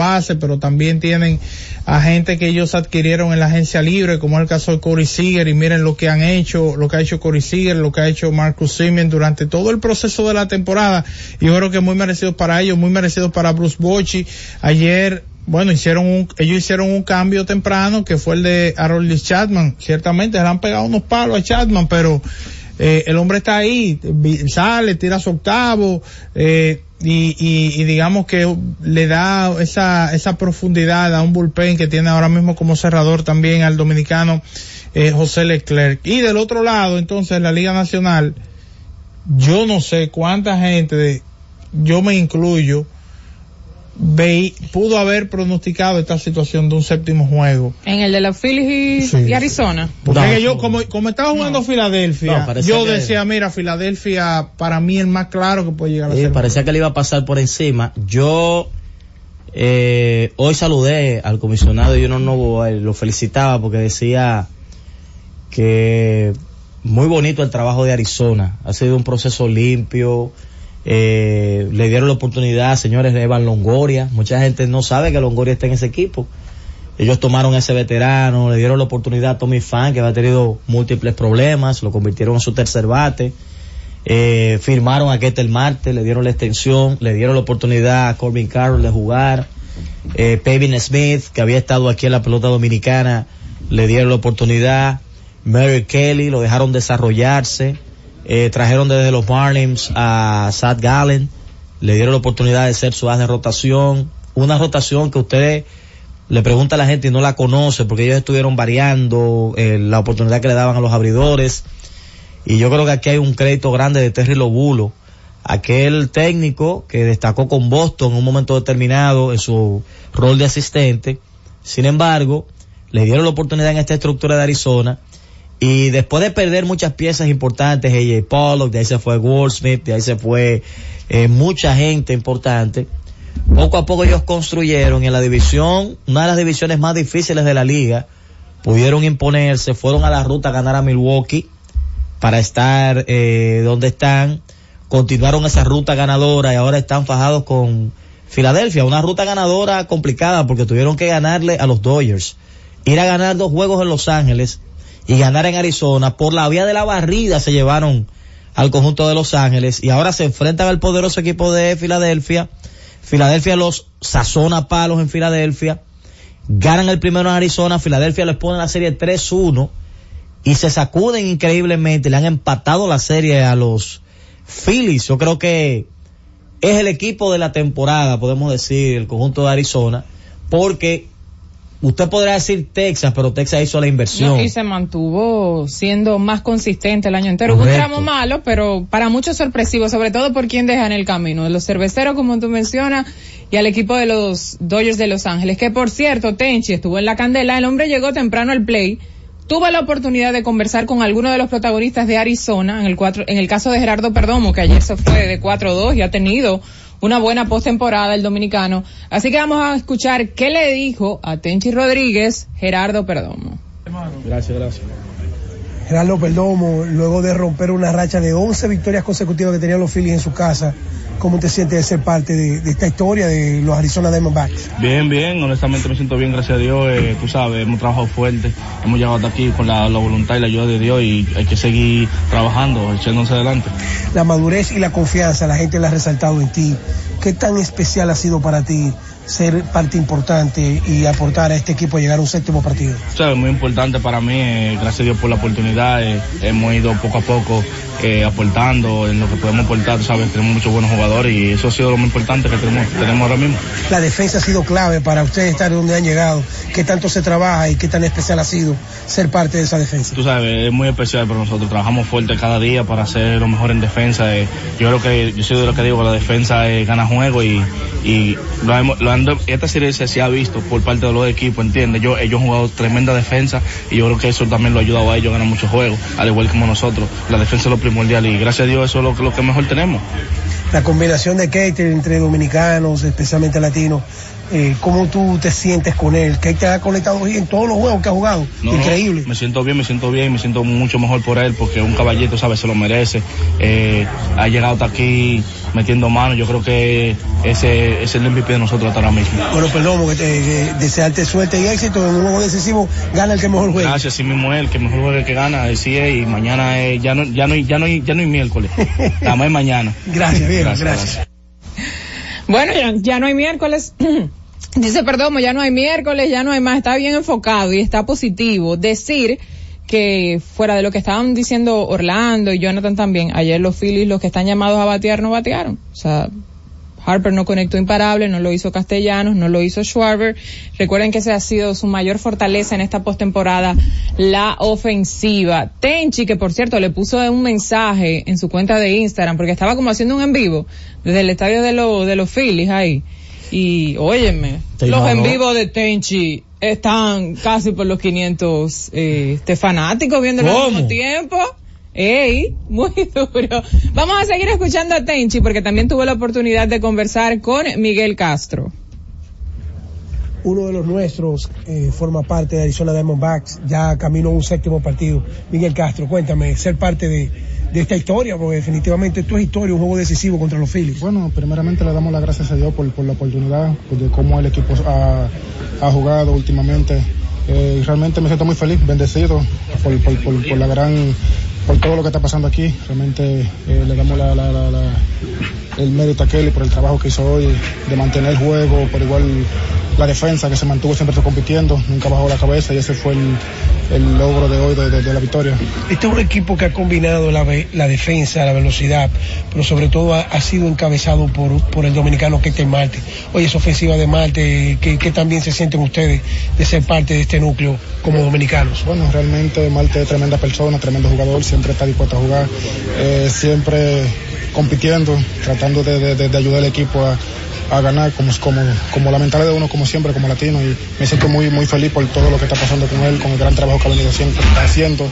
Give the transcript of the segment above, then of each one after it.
base, pero también tienen a gente que ellos adquirieron en la agencia libre, como es el caso de Corey Seager, y miren lo que han hecho, lo que ha hecho Corey Seager, lo que ha hecho Marcus Simeon durante todo el proceso de la temporada. Yo creo que muy merecidos para ellos, muy merecidos para Bruce Bochy. Ayer bueno, hicieron un, ellos hicieron un cambio temprano que fue el de Harold Chapman. Ciertamente le han pegado unos palos a Chapman, pero eh, el hombre está ahí, sale, tira su octavo, eh, y, digamos que le da esa, esa profundidad a un bullpen que tiene ahora mismo como cerrador también al dominicano eh, José Leclerc. Y del otro lado, entonces, la Liga Nacional, yo no sé cuánta gente, yo me incluyo, ve, pudo haber pronosticado esta situación de un séptimo juego. En el de los Phillies y, Arizona. Porque yo, como, como estaba jugando Filadelfia, yo decía, mira, Filadelfia para mí es el más claro que puede llegar a ser. Parecía que le iba a pasar por encima. Yo eh, hoy saludé al comisionado y uno no lo felicitaba porque decía que muy bonito el trabajo de Arizona. Ha sido un proceso limpio eh, le dieron la oportunidad, señores, de Evan Longoria. Mucha gente no sabe que Longoria está en ese equipo. Ellos tomaron ese veterano, le dieron la oportunidad a Tommy Fan, que había tenido múltiples problemas, lo convirtieron en su tercer bate. Eh, firmaron a Ketel Marte, le dieron la extensión, le dieron la oportunidad a Corbin Carroll de jugar. Eh, Pavin Smith, que había estado aquí en la pelota dominicana, le dieron la oportunidad. Mary Kelly, lo dejaron desarrollarse. Eh, trajeron desde los Marlins a Sad Gallen, le dieron la oportunidad de ser su as de rotación, una rotación que usted le pregunta a la gente y no la conoce porque ellos estuvieron variando eh, la oportunidad que le daban a los abridores. Y yo creo que aquí hay un crédito grande de Terry Lobulo, aquel técnico que destacó con Boston en un momento determinado en su rol de asistente, sin embargo, le dieron la oportunidad en esta estructura de Arizona y después de perder muchas piezas importantes, AJ Pollock, de ahí se fue Goldsmith, de ahí se fue eh, mucha gente importante, poco a poco ellos construyeron en la división, una de las divisiones más difíciles de la liga, pudieron imponerse, fueron a la ruta a ganar a Milwaukee para estar eh, donde están, continuaron esa ruta ganadora y ahora están fajados con Filadelfia, una ruta ganadora complicada porque tuvieron que ganarle a los Dodgers, ir a ganar dos juegos en Los Ángeles y ganar en Arizona. Por la vía de la barrida se llevaron al conjunto de Los Ángeles y ahora se enfrentan al poderoso equipo de Filadelfia. Filadelfia los sazona palos en Filadelfia. Ganan el primero en Arizona. Filadelfia les pone la serie 3-1 y se sacuden increíblemente. Le han empatado la serie a los Phillies. Yo creo que es el equipo de la temporada, podemos decir, el conjunto de Arizona, porque Usted podrá decir Texas, pero Texas hizo la inversión. y se mantuvo siendo más consistente el año entero. Un tramo malo, pero para muchos sorpresivo, sobre todo por quien deja en el camino. Los cerveceros, como tú mencionas, y al equipo de los Dodgers de Los Ángeles. Que por cierto, Tenchi estuvo en la candela. El hombre llegó temprano al play. Tuvo la oportunidad de conversar con algunos de los protagonistas de Arizona, en el, cuatro, en el caso de Gerardo Perdomo, que ayer se fue de 4-2 y ha tenido una buena postemporada el dominicano. Así que vamos a escuchar qué le dijo a Tenchi Rodríguez Gerardo Perdomo. Gracias, gracias. Gerardo Perdomo, luego de romper una racha de 11 victorias consecutivas que tenían los Phillies en su casa, ¿Cómo te sientes de ser parte de, esta historia de los Arizona Diamondbacks? Bien, bien, honestamente me siento bien, gracias a Dios. Eh, tú sabes, hemos trabajado fuerte, hemos llegado hasta aquí con la, voluntad y la ayuda de Dios y hay que seguir trabajando, echándose adelante. La madurez y la confianza, la gente la ha resaltado en ti. ¿Qué tan especial ha sido para ti ser parte importante y aportar a este equipo a llegar a un séptimo partido? es muy importante para mí, eh, gracias a Dios por la oportunidad, eh, hemos ido poco a poco eh, aportando en lo que podemos aportar, sabes, tenemos muchos buenos jugadores y eso ha sido lo más importante que tenemos, tenemos ahora mismo. La defensa ha sido clave para ustedes estar donde han llegado, qué tanto se trabaja y qué tan especial ha sido ser parte de esa defensa. Tú sabes, es muy especial para nosotros, trabajamos fuerte cada día para hacer lo mejor en defensa, yo creo que, yo soy de lo que digo, la defensa gana juego y, y lo, hemos, lo esta serie se, ha visto por parte de los equipos, ¿entiendes? Yo, ellos han jugado tremenda defensa y yo creo que eso también lo ha ayudado a ellos a ganar muchos juegos, al igual como nosotros. La defensa es lo primordial y gracias a Dios eso es lo, lo que mejor tenemos. La combinación de Kater entre dominicanos, especialmente latinos, eh, cómo tú te sientes con él, que te ha conectado en todos los juegos que ha jugado. Increíble. me siento bien, me siento bien, me siento mucho mejor por él porque un caballito, ¿sabes? Se lo merece. Eh, ha llegado hasta aquí metiendo manos. Yo creo que ese, es el MVP de nosotros hasta ahora mismo. Bueno, perdón, que te, desearte suerte y éxito en un juego decisivo. Gana el que mejor juega. Gracias, sí mismo el que mejor juega el que gana. Así es, y mañana ya, no, ya, no, ya, no hay, ya no hay miércoles. Estamos mañana. Gracias, bien, gracias. Bueno, ya, ya no hay miércoles. Dice, perdón, ya no hay miércoles, ya no hay más, está bien enfocado y está positivo. Decir que fuera de lo que estaban diciendo Orlando y Jonathan también, ayer los Phillies, los que están llamados a batear, no batearon. O sea, Harper no conectó imparable, no lo hizo Castellanos, no lo hizo Schwarber. Recuerden que esa ha sido su mayor fortaleza en esta postemporada, la ofensiva. Tenchi, que por cierto le puso un mensaje en su cuenta de Instagram, porque estaba como haciendo un en vivo desde el estadio de, los de los Phillies ahí. Y óyeme, los en vivo de Tenchi están casi por los 500 eh, este, fanáticos viendo al mismo tiempo. Ey, muy duro. Vamos a seguir escuchando a Tenchi porque también tuve la oportunidad de conversar con Miguel Castro. Uno de los nuestros eh, forma parte de Arizona Diamondbacks, ya caminó un séptimo partido. Miguel Castro, cuéntame, ser parte de, de esta historia, porque definitivamente esto es historia, un juego decisivo contra los Phillies. Bueno, primeramente le damos las gracias a Dios por, por la oportunidad, de cómo el equipo ha, jugado últimamente. Eh, realmente me siento muy feliz, bendecido por, por, por, la gran, por todo lo que está pasando aquí. Realmente eh, le damos la, el mérito a Kelly por el trabajo que hizo hoy, de mantener el juego, por igual la defensa que se mantuvo siempre compitiendo, nunca bajó la cabeza y ese fue el, el logro de hoy de, la victoria. Este es un equipo que ha combinado la, la defensa, la velocidad, pero sobre todo ha, sido encabezado por, por el dominicano Ketel Marte. Hoy es ofensiva de Marte, ¿qué, también se sienten ustedes de ser parte de este núcleo como dominicanos? Bueno, realmente Marte es tremenda persona, tremendo jugador, siempre está dispuesto a jugar, eh, siempre compitiendo, tratando de ayudar al equipo a a ganar como, como, como la mentalidad de uno como siempre, como latino y me siento muy, muy feliz por todo lo que está pasando con él, con el gran trabajo que ha venido haciendo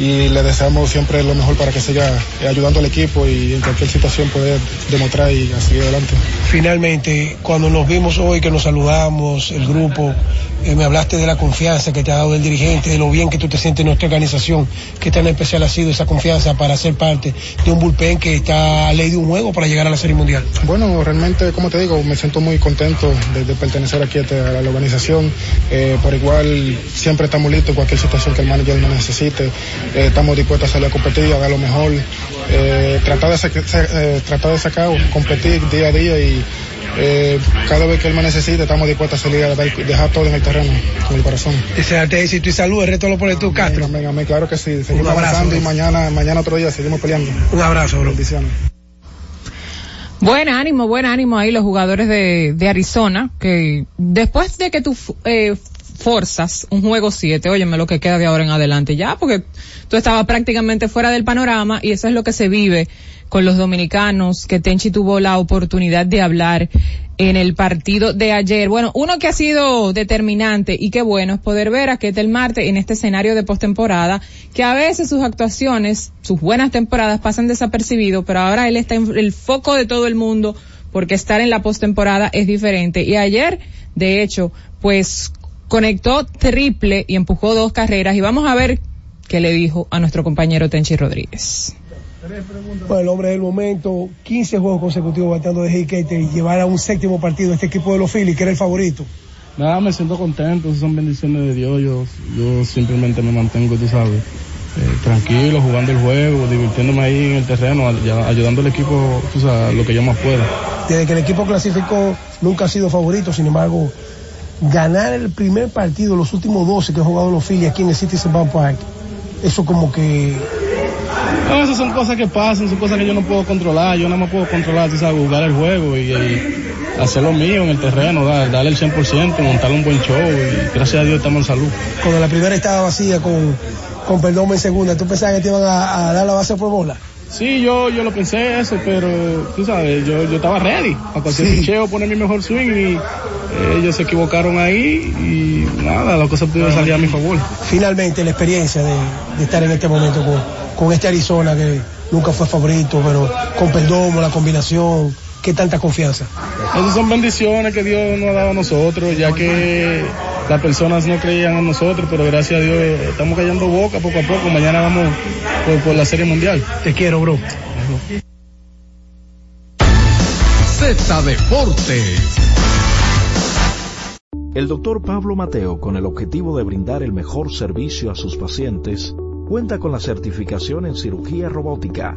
y le deseamos siempre lo mejor para que siga ayudando al equipo y en cualquier situación poder demostrar y seguir adelante. Finalmente, cuando nos vimos hoy, que nos saludamos, el grupo, eh, me hablaste de la confianza que te ha dado el dirigente, de lo bien que tú te sientes en nuestra organización, que tan especial ha sido esa confianza para ser parte de un bullpen que está a ley de un juego para llegar a la Serie Mundial. Bueno, realmente, como te digo, me siento muy contento de, pertenecer aquí a, la organización. Eh, por igual, siempre estamos listos en cualquier situación que el manager nos necesite. Eh, estamos dispuestos a salir a competir, a dar lo mejor. tratar, de, tratar de sacar, competir día a día y eh, cada vez que él me necesite, estamos dispuestos a salir a dejar todo en el terreno, con el corazón. Desearte éxito y salud, el reto lo pones tú, Castro. Amén, claro que sí. Seguimos avanzando y mañana, mañana otro día seguimos peleando. Un abrazo, bro. Bendiciones. Buen ánimo, buen ánimo ahí los jugadores de, de Arizona, que después de que tú eh, forzas un juego 7, óyeme lo que queda de ahora en adelante ya, porque tú estabas prácticamente fuera del panorama y eso es lo que se vive con los dominicanos, que Tenchi tuvo la oportunidad de hablar en el partido de ayer. Bueno, uno que ha sido determinante y qué bueno es poder ver a Ketel Marte en este escenario de postemporada, que a veces sus actuaciones, sus buenas temporadas pasan desapercibidos, pero ahora él está en el foco de todo el mundo porque estar en la postemporada es diferente. Y ayer, de hecho, pues conectó triple y empujó dos carreras y vamos a ver qué le dijo a nuestro compañero Tenchi Rodríguez. Bueno, el hombre del momento, 15 juegos consecutivos bateando de Hickey y llevar a un séptimo partido este equipo de los Phillies, que era el favorito. Nada, me siento contento, son bendiciones de Dios, yo, yo simplemente me mantengo, tú sabes, eh, tranquilo, jugando el juego, divirtiéndome ahí en el terreno, ayudando al equipo, tú sabes, lo que yo más puedo. Desde que el equipo clasificó, nunca ha sido favorito, sin embargo, ganar el primer partido, los últimos 12 que han jugado los Phillies aquí en el Citizen Bank Park, eso como que no, esas son cosas que pasan, son cosas que yo no puedo controlar. Yo nada más puedo controlar, tú sabes, jugar el juego y, hacer lo mío en el terreno, darle el 100%, montar un buen show y gracias a Dios estamos en salud. Cuando la primera estaba vacía con, con perdón en segunda, ¿tú pensabas que te iban a, dar la base por bola? Sí, yo, yo lo pensé eso, pero tú sabes, yo, yo estaba ready a cualquier sí. poner mi mejor swing y ellos se equivocaron ahí y nada, la cosa pudo salir a mi favor. Finalmente, la experiencia de, de estar en este momento con, con este Arizona que nunca fue favorito, pero con Perdomo, la combinación, ¿Qué tanta confianza? Esas son bendiciones que Dios nos ha dado a nosotros, ya que las personas no creían en nosotros, pero gracias a Dios estamos cayendo boca poco a poco. Mañana vamos por, la Serie Mundial. Te quiero, bro. Z Deportes. El doctor Pablo Mateo, con el objetivo de brindar el mejor servicio a sus pacientes, cuenta con la certificación en cirugía robótica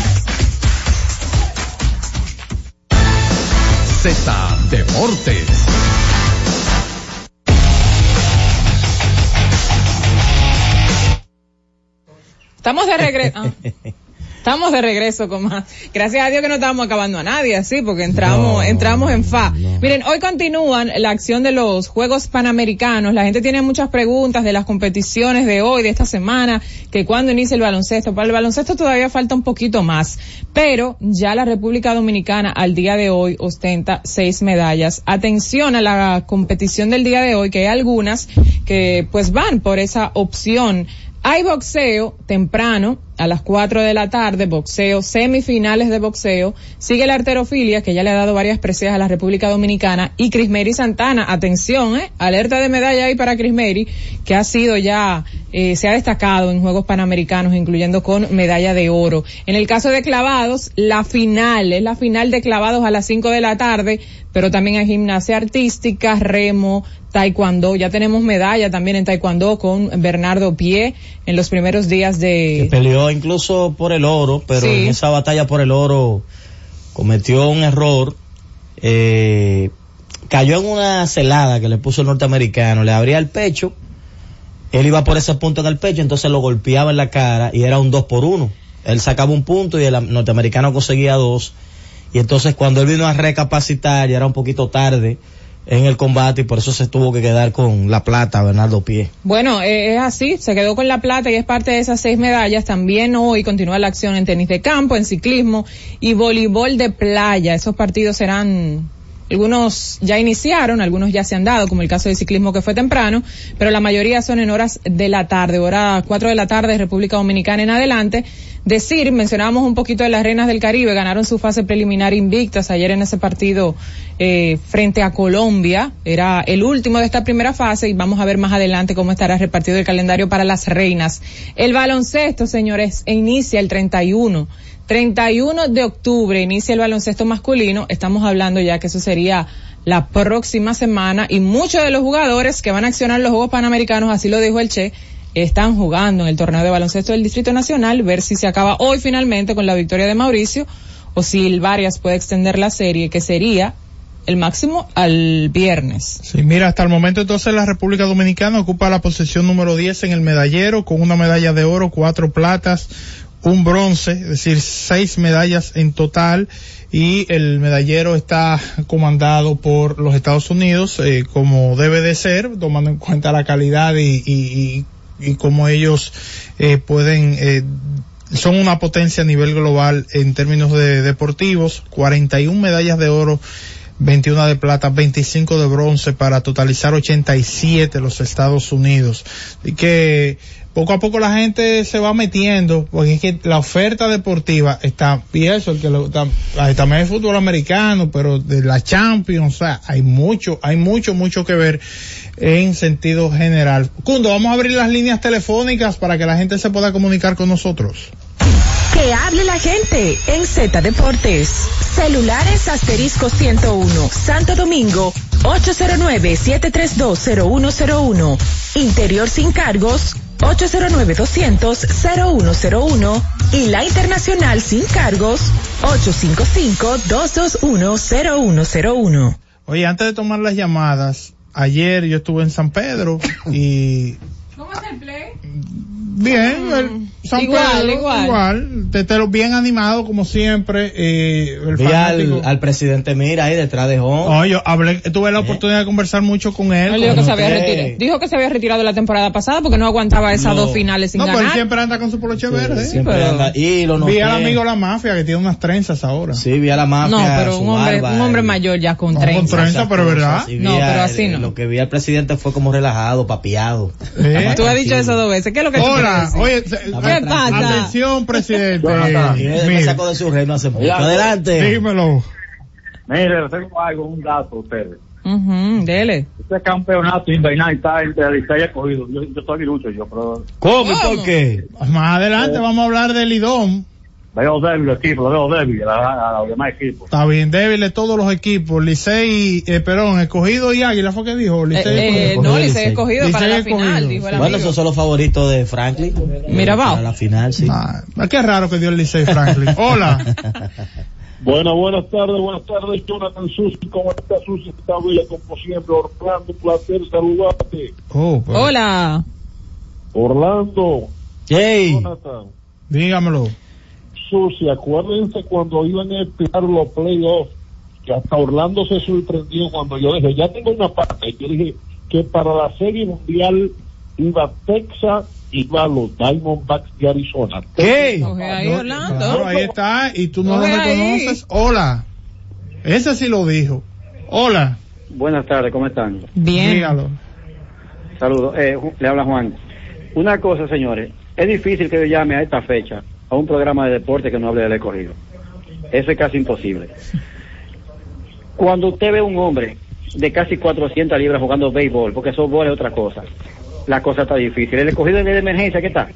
Z Deportes. Estamos de regreso. Ah. Estamos de regreso con más. Gracias a Dios que no estamos acabando a nadie así, porque entramos, entramos en fa. Miren, hoy continúan la acción de los Juegos Panamericanos. La gente tiene muchas preguntas de las competiciones de hoy, de esta semana, que cuando inicia el baloncesto. Para el baloncesto todavía falta un poquito más, pero ya la República Dominicana al día de hoy ostenta seis medallas. Atención a la competición del día de hoy, que hay algunas que pues van por esa opción hay boxeo temprano, a las 4 de la tarde, boxeo, semifinales de boxeo. Sigue la arterofilia, que ya le ha dado varias preseas a la República Dominicana. Y Crismeri Santana, atención, eh, alerta de medalla ahí para Crismeri, que ha sido ya, eh, se ha destacado en Juegos Panamericanos, incluyendo con medalla de oro. En el caso de clavados, la final, es la final de clavados a las 5 de la tarde, pero también hay gimnasia artística, remo, taekwondo. Ya tenemos medalla también en taekwondo con Bernardo Pie en los primeros días de... Que incluso por el oro, pero en esa batalla por el oro cometió un error. Eh, cayó en una celada que le puso el norteamericano, le abría el pecho, él iba por ese punto en el pecho, entonces lo golpeaba en la cara y era un dos por uno. Él sacaba un punto y el norteamericano conseguía dos. Y entonces cuando él vino a recapacitar, ya era un poquito tarde, en el combate y por eso se tuvo que quedar con la plata Bernardo Pie. Bueno, eh, es así, se quedó con la plata y es parte de esas seis medallas. También hoy continúa la acción en tenis de campo, en ciclismo y voleibol de playa. Esos partidos serán Algunos ya iniciaron, algunos ya se han dado, como el caso de ciclismo que fue temprano, pero la mayoría son en horas de la tarde, hora 4 de la tarde, República Dominicana en adelante. Decir, mencionábamos un poquito de las Reinas del Caribe, ganaron su fase preliminar invictas ayer en ese partido eh, frente a Colombia, era el último de esta primera fase y vamos a ver más adelante cómo estará repartido el calendario para las Reinas. El baloncesto, señores, inicia el 31 31 de octubre inicia el baloncesto masculino. Estamos hablando ya que eso sería la próxima semana y muchos de los jugadores que van a accionar los Juegos Panamericanos, así lo dijo el Che, están jugando en el torneo de baloncesto del Distrito Nacional, ver si se acaba hoy finalmente con la victoria de Mauricio o si el Varias puede extender la serie, que sería el máximo al viernes. Sí, mira, hasta el momento entonces la República Dominicana ocupa la posición número 10 en el medallero con una medalla de oro, cuatro platas, un bronce, es decir, seis medallas en total y el medallero está comandado por los Estados Unidos eh, como debe de ser, tomando en cuenta la calidad y, y, y, cómo ellos eh, pueden eh, son una potencia a nivel global en términos de deportivos, 41 medallas de oro 21 de plata, 25 de bronce para totalizar 87 los Estados Unidos. Y que poco a poco la gente se va metiendo, porque es que la oferta deportiva está, y eso, que lo, también el fútbol americano, pero de la Champions, o sea, hay mucho, hay mucho, mucho que ver en sentido general. Cundo, vamos a abrir las líneas telefónicas para que la gente se pueda comunicar con nosotros. Que hable la gente en Z Deportes. Celulares asterisco 101, Santo Domingo, 809-7320101. Interior sin cargos, 809-200-0101 y la internacional sin cargos 855-221-0101. Oye, antes de tomar las llamadas, ayer yo estuve en San Pedro y... ¿Cómo es el play? Bien, el San Igual, Pedro, igual. igual, te, te lo bien animado como siempre, eh, el al, al presidente Mira ahí detrás de Home. No, yo hablé, tuve la oportunidad de conversar mucho con él. Él dijo que se había retirado. Dijo que se había retirado la temporada pasada porque no aguantaba esas No. dos finales sin No, pero él ganar. siempre anda con su poloche verde. Siempre pero- anda- Y lo Vi al amigo La Mafia que tiene unas trenzas ahora. Sí, vi a la mafia. No, pero su un hombre, barba, un hombre mayor ya con No, con 30. trenza, esas pero ¿verdad? No, pero así no. Lo que vi al presidente fue como relajado, papiado. ¿Eh? Tú has dicho eso dos veces. ¿Qué es lo que Oye, se- ¿Qué pasa? atención presidente. Él me Mire, sacó de su reino hace poco. Adelante. dímelo. Mire, tengo algo, un dato a ustedes. Ujú, dele. Este campeonato invernal está entre Licey y Escogido. Yo, yo soy virucho, yo, pero ¿Cómo por qué? Más adelante Eh. vamos a hablar del IDOM. Veo débil el equipo, lo veo débil a, a- a los demás equipos. Está bien, débiles todos los equipos. Licey, eh, Perón, Escogido y Águila fue que dijo. Eh, Licey eh, Escogido. no, Licey. Escogido Licey para la escogido. final, dijo el Bueno, amigo. esos son los favoritos de Franklin. Mira, va. Para la final, sí. Ah, qué raro que dio el Licey Franklin. Hola. Buenas, buenas tardes, buenas tardes, Jonathan Susi, ¿cómo está Susi? Está bien, como siempre, Orlando, un placer saludarte. Oh, pero- Hola. Orlando, Hey, Jonathan, dígamelo. Susi, acuérdense cuando iban a empezar los playoffs, que hasta Orlando se sorprendió cuando yo dije, ya tengo una parte, yo dije que para la serie mundial iba Texas, iba los Diamondbacks de Arizona. ¿qué? Ahí, No, Orlando. claro, ahí está. Y tú no lo ahí. reconoces. Hola. Ese sí lo dijo. Hola. Buenas tardes, ¿cómo están? Bien. Dígalo. Saludos. Eh, le habla Juan. Una cosa, señores. Es difícil que yo llame a esta fecha a un programa de deporte que no hable del escogido. Eso es casi imposible. Cuando usted ve un hombre de casi 400 libras jugando béisbol, porque softball es otra cosa, la cosa está difícil. El escogido es de emergencia, ¿qué tal?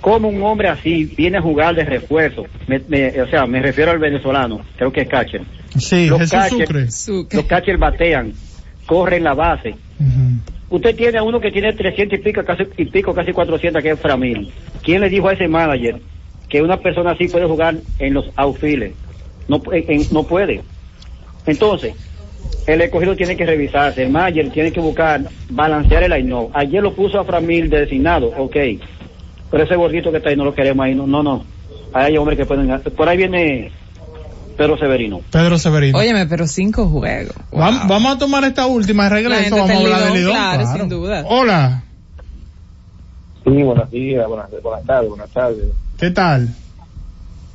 ¿Cómo un hombre así viene a jugar de refuerzo? Me- me- o sea, me refiero al venezolano, creo que es catcher. Sí, Los Jesús catcher- Sucre. Sucre. Los catchers batean, corren la base. Usted tiene a uno que tiene 300 y pico, casi, y pico, casi 400, que es Framil. ¿Quién le dijo a ese manager que una persona así puede jugar en los outfields? No, en- no puede. Entonces, el escogido tiene que revisarse, el manager tiene que buscar, balancear el line Ayer lo puso a Framil de designado, ok. Pero ese gordito que está ahí no lo queremos ahí, no, no, no. Ahí hay hombres que pueden... Por ahí viene Pedro Severino. Pedro Severino. Óyeme, pero cinco juegos. Vam- Vamos a tomar esta última regreso. Vamos a hablar del Lidón, Lidón. claro, sin duda. Hola. Sí, buenos días, buenas, buenas tardes, buenas tardes. ¿Qué tal?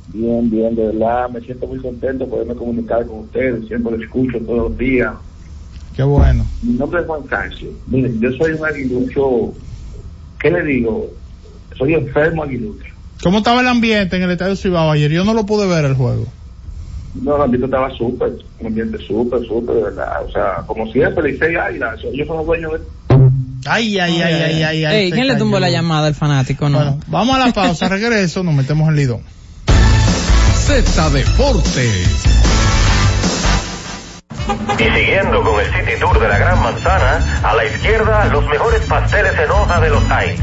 Bien, bien, de verdad, me siento muy contento de poderme comunicar con ustedes, siempre lo escucho todos los días. Qué bueno. Mi nombre es Juan Cancio. Miren, yo soy un aguilucho, ¿qué le digo? Soy enfermo aguilucho. ¿Cómo estaba el ambiente en el Estadio Cibao ayer? Yo no lo pude ver el juego. No, el ambiente estaba súper, un ambiente súper, súper, de verdad. O sea, como siempre, le hice águilas, ellos son los dueños de... Ay, ay, ay, ay, ay. ay, Ey, ¿Quién le tumbó cayó. la llamada al fanático? No. Bueno, vamos a la pausa, regreso, nos metemos en lidón. Z Deportes. Y siguiendo con el City Tour de la Gran Manzana, a la izquierda los mejores pasteles en hoja de los Heights.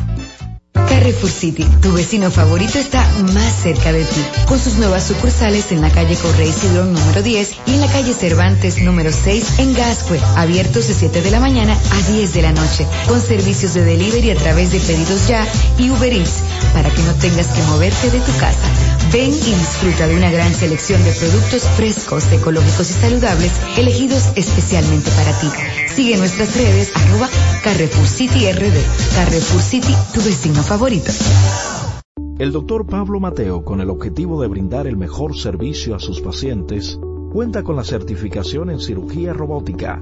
Carrefour City, tu vecino favorito está más cerca de ti, con sus nuevas sucursales en la calle Correy Cidrón número 10 y en la calle Cervantes número 6 en Gascue, abiertos de 7 de la mañana a 10 de la noche, con servicios de delivery a través de pedidos ya y Uber Eats, para que no tengas que moverte de tu casa. Ven y disfruta de una gran selección de productos frescos, ecológicos y saludables, elegidos especialmente para ti. Sigue nuestras redes, arroba Carrefour City RD. Carrefour City, tu vecino favorito. El doctor Pablo Mateo, con el objetivo de brindar el mejor servicio a sus pacientes, cuenta con la certificación en cirugía robótica,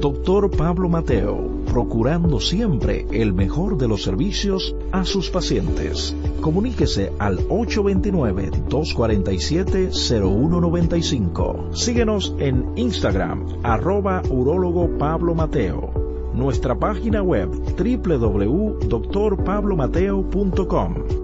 Doctor Pablo Mateo, procurando siempre el mejor de los servicios a sus pacientes. Comuníquese al 829-247-0195. Síguenos en Instagram, arroba urólogo Pablo Mateo. Nuestra página web www.drpablomateo.com.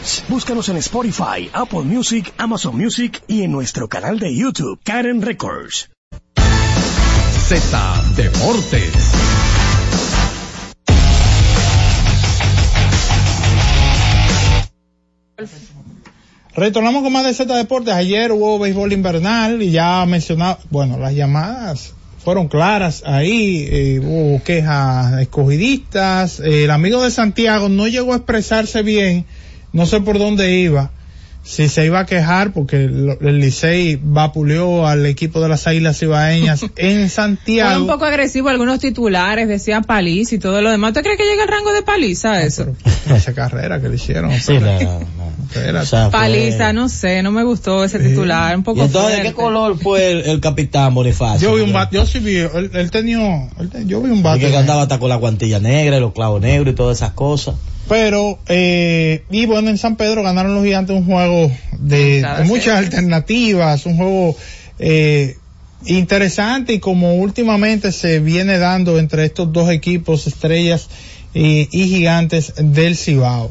Records. Búscanos en Spotify, Apple Music, Amazon Music y en nuestro canal de YouTube, Karen Records. Z Deportes. Retornamos con más de Z Deportes. Ayer hubo béisbol invernal y ya mencionaba, bueno, las llamadas fueron claras ahí, eh, hubo quejas escogidistas, eh, el amigo de Santiago no llegó a expresarse bien, no sé por dónde iba, si se iba a quejar porque lo- el Licey vapuleó al equipo de las Águilas Ibaeñas en Fue Santiago. un poco agresivo algunos titulares, decía paliza y todo lo demás. ¿Usted cree que llega el rango de paliza eso? Esa carrera que le hicieron. Sí, la- Espérate. o sea, fue- Paliza, no sé, no me gustó ese titular, un ¿Y poco entonces de qué color fue el, el capitán Bonifacio? Yo vi un bate, yo sí vi, él, él tenía, él yo vi un bate. que andaba hasta con la guantilla negra y los clavos negros y todas esas cosas. Pero, eh, y bueno, en San Pedro ganaron los gigantes un juego de, de muchas alternativas, un juego eh, interesante y como últimamente se viene dando entre estos dos equipos, estrellas y, y gigantes del Cibao.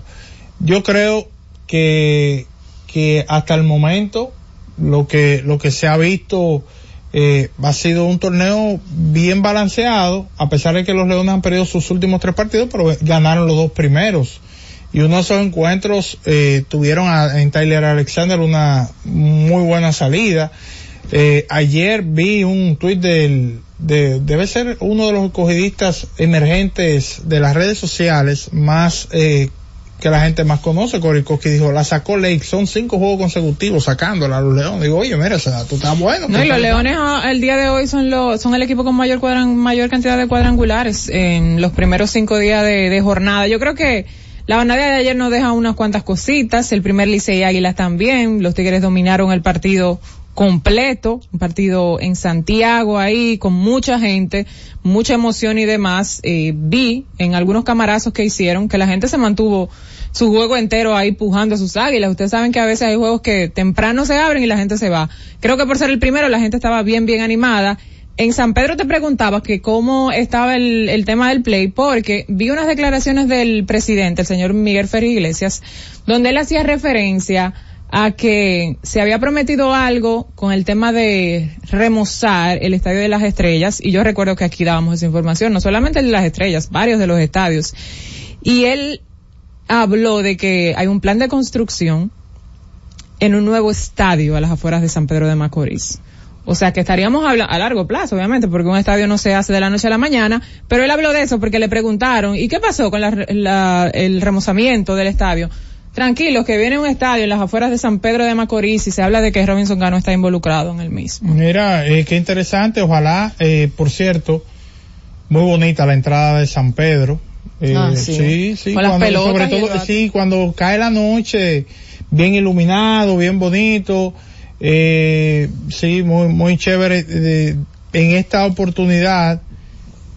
Yo creo que, que hasta el momento lo que, lo que se ha visto eh, ha sido un torneo bien balanceado, a pesar de que los Leones han perdido sus últimos tres partidos, pero ganaron los dos primeros. Y uno de esos encuentros eh, tuvieron en Tyler Alexander una muy buena salida. Eh, ayer vi un tuit del, de, debe ser uno de los escogidistas emergentes de las redes sociales más eh, que la gente más conoce, Coricoski dijo, la sacó Lake, son cinco juegos consecutivos sacándola a los Leones. Digo, oye, mira, ese dato está bueno. No, y los Leones ah, el día de hoy son los, son el equipo con mayor cuadran, mayor cantidad de cuadrangulares en los primeros cinco días de, de jornada. Yo creo que La jornada de ayer nos deja unas cuantas cositas. El primer Licey Águilas también. Los Tigres dominaron el partido completo, un partido en Santiago ahí, con mucha gente, mucha emoción y demás. Eh, vi en algunos camarazos que hicieron que la gente se mantuvo su juego entero ahí pujando a sus águilas. Ustedes saben que a veces hay juegos que temprano se abren y la gente se va. Creo que por ser el primero la gente estaba bien, bien animada. En San Pedro te preguntaba que cómo estaba el, el tema del play, porque vi unas declaraciones del presidente, el señor Miguel Ferri Iglesias, donde él hacía referencia a que se había prometido algo con el tema de remozar el Estadio de las Estrellas, y yo recuerdo que aquí dábamos esa información, no solamente el de las Estrellas, varios de los estadios. Y él habló de que hay un plan de construcción en un nuevo estadio a las afueras de San Pedro de Macorís. O sea que estaríamos a largo plazo, obviamente, porque un estadio no se hace de la noche a la mañana, pero él habló de eso porque le preguntaron, ¿y qué pasó con la, el remozamiento del estadio? Tranquilos, que viene un estadio en las afueras de San Pedro de Macorís y se habla de que Robinson Gano está involucrado en el mismo. Mira, eh, qué interesante, ojalá, eh, por cierto, muy bonita la entrada de San Pedro. Eh, Ah, sí, sí. sí, Con las cuando- pelotas sobre todo, sí, cuando cae la noche, bien iluminado, bien bonito, eh, sí, muy, muy chévere. eh, en esta oportunidad,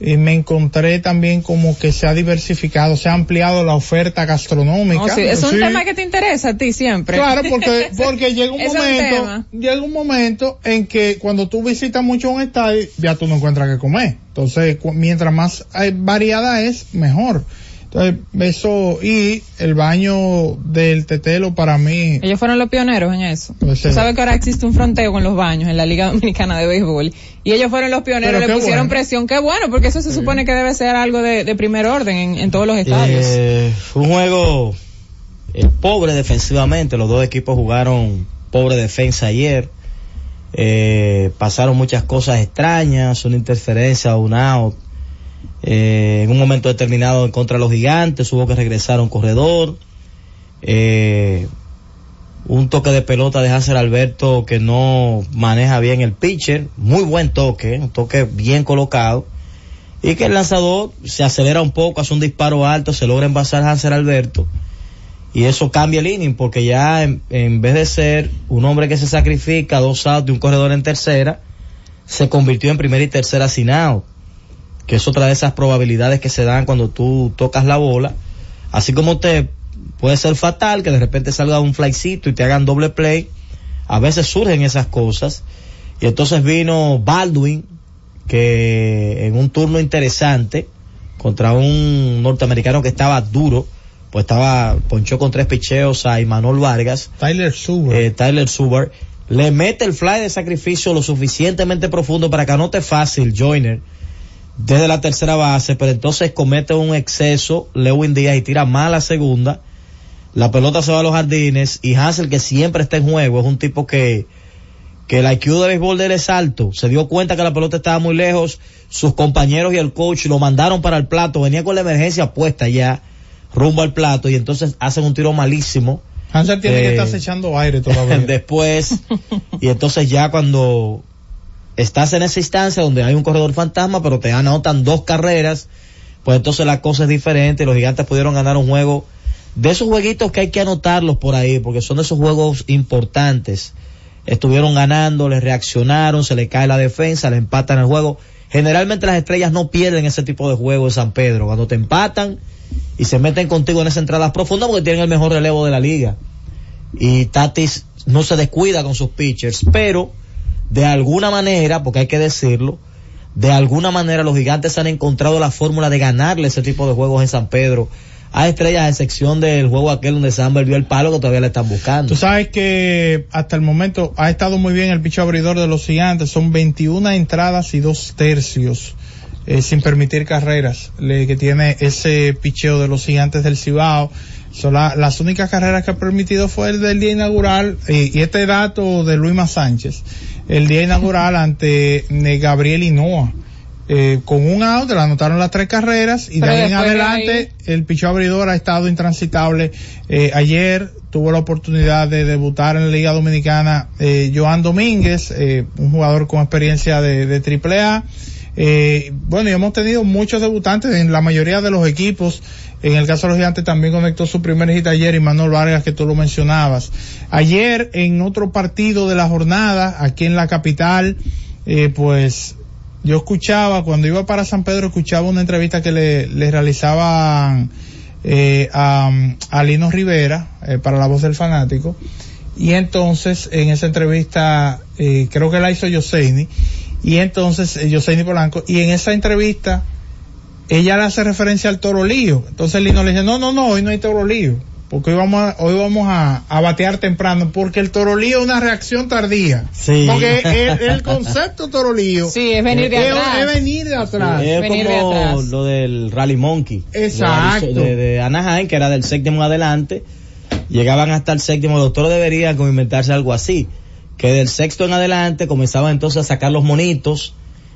eh, me encontré también como que se ha diversificado, se ha ampliado la oferta gastronómica. Oh, sí, Es un Sí. tema que te interesa a ti siempre. Claro, porque, porque llega un Es momento, llega un momento en que cuando tú visitas mucho un estadio, ya tú no encuentras que comer. Entonces, mientras más hay variada es, mejor. Entonces, eso, y el baño del tetelo para mí, Ellos fueron los pioneros en eso. Pues, Tú eh. sabes que ahora existe un fronteo con los baños en la Liga Dominicana de Béisbol. Y ellos fueron los pioneros, le pusieron bueno. presión. Qué bueno, porque eso se supone que debe ser algo de, de primer orden en, en todos los estadios. Eh, fue un juego eh, pobre defensivamente. Los dos equipos jugaron pobre defensa ayer. Eh, pasaron muchas cosas extrañas, una interferencia, un out. Eh, en un momento determinado en contra de los gigantes, hubo que regresar a un corredor. Eh, un toque de pelota de Hansel Alberto que no maneja bien el pitcher. Muy buen toque, un toque bien colocado y que el lanzador se acelera un poco, hace un disparo alto, se logra envasar Hansel Alberto y eso cambia el inning porque ya en, en vez de ser un hombre que se sacrifica dos outs de un corredor en tercera, se convirtió en primera y tercera sin out, que es otra de esas probabilidades que se dan cuando tú tocas la bola, así como te puede ser fatal que de repente salga un flycito y te hagan doble play, a veces surgen esas cosas y entonces vino Baldwin que en un turno interesante contra un norteamericano que estaba duro, pues estaba, ponchó con tres picheos a Imanol Vargas. Tyler Suber. Eh, Tyler Suber. Le mete el fly de sacrificio lo suficientemente profundo para que anote fácil Joyner desde la tercera base, pero entonces comete un exceso Lewin Díaz y tira mal la segunda. La pelota se va a los jardines y Hansel que siempre está en juego es un tipo que que el IQ de béisbol de él es alto, se dio cuenta que la pelota estaba muy lejos, sus compañeros y el coach lo mandaron para el plato, venía con la emergencia puesta ya, rumbo al plato, y entonces hacen un tiro malísimo. Hansel tiene que Eh, estar echando aire todavía. Después, y entonces ya cuando estás en esa instancia donde hay un corredor fantasma, pero te anotan dos carreras, pues entonces la cosa es diferente, los gigantes pudieron ganar un juego de esos jueguitos que hay que anotarlos por ahí, porque son esos juegos importantes. Estuvieron ganando, les reaccionaron, se le cae la defensa, le empatan el juego. Generalmente las estrellas no pierden ese tipo de juego en San Pedro, cuando te empatan y se meten contigo en esas entradas profundas porque tienen el mejor relevo de la liga. Y Tatis no se descuida con sus pitchers, pero de alguna manera, porque hay que decirlo, de alguna manera los gigantes han encontrado la fórmula de ganarle ese tipo de juegos en San Pedro a estrellas, a excepción del juego aquel donde Samber vio el palo que todavía le están buscando. Tú sabes que hasta el momento ha estado muy bien el picho abridor de los gigantes. Son 21 entradas y dos tercios eh, sin permitir carreras le- que tiene ese picheo de los gigantes del Cibao. Son la- las únicas carreras que ha permitido fue el del día inaugural eh, y este dato de Luis Sánchez. El día inaugural ante Gabriel Hinoa. Eh, con un out, le anotaron las tres carreras y Pero de ahí en adelante el picheo abridor ha estado intransitable. Eh, ayer tuvo la oportunidad de debutar en la Liga Dominicana eh, Joan Domínguez, eh, un jugador con experiencia de, de triple A. Eh, bueno, y hemos tenido muchos debutantes en la mayoría de los equipos En el caso de los gigantes también conectó su primer hit ayer y Manuel Vargas que tú lo mencionabas. Ayer en otro partido de la jornada, aquí en la capital, eh, pues yo escuchaba, cuando iba para San Pedro, escuchaba una entrevista que le, le realizaban eh, a, a Lino Rivera eh, para La Voz del Fanático. Y entonces, en esa entrevista, eh, creo que la hizo Yoseini, y entonces, Yoseini Polanco, y en esa entrevista, ella le hace referencia al toro lío. Entonces Lino le dice, no, no, no, hoy no hay toro lío. Porque hoy vamos a, hoy vamos a, a batear temprano, porque el toro lío es una reacción tardía. Sí. Porque el, el concepto toro lío Sí, es venir de es, atrás. es venir de atrás. Es venir de como atrás. lo del Rally Monkey. Exacto. De, Anaheim, que era del séptimo en adelante. Llegaban hasta el séptimo. Los doctores deberían como inventarse algo así. Que del sexto en adelante comenzaban entonces a sacar los monitos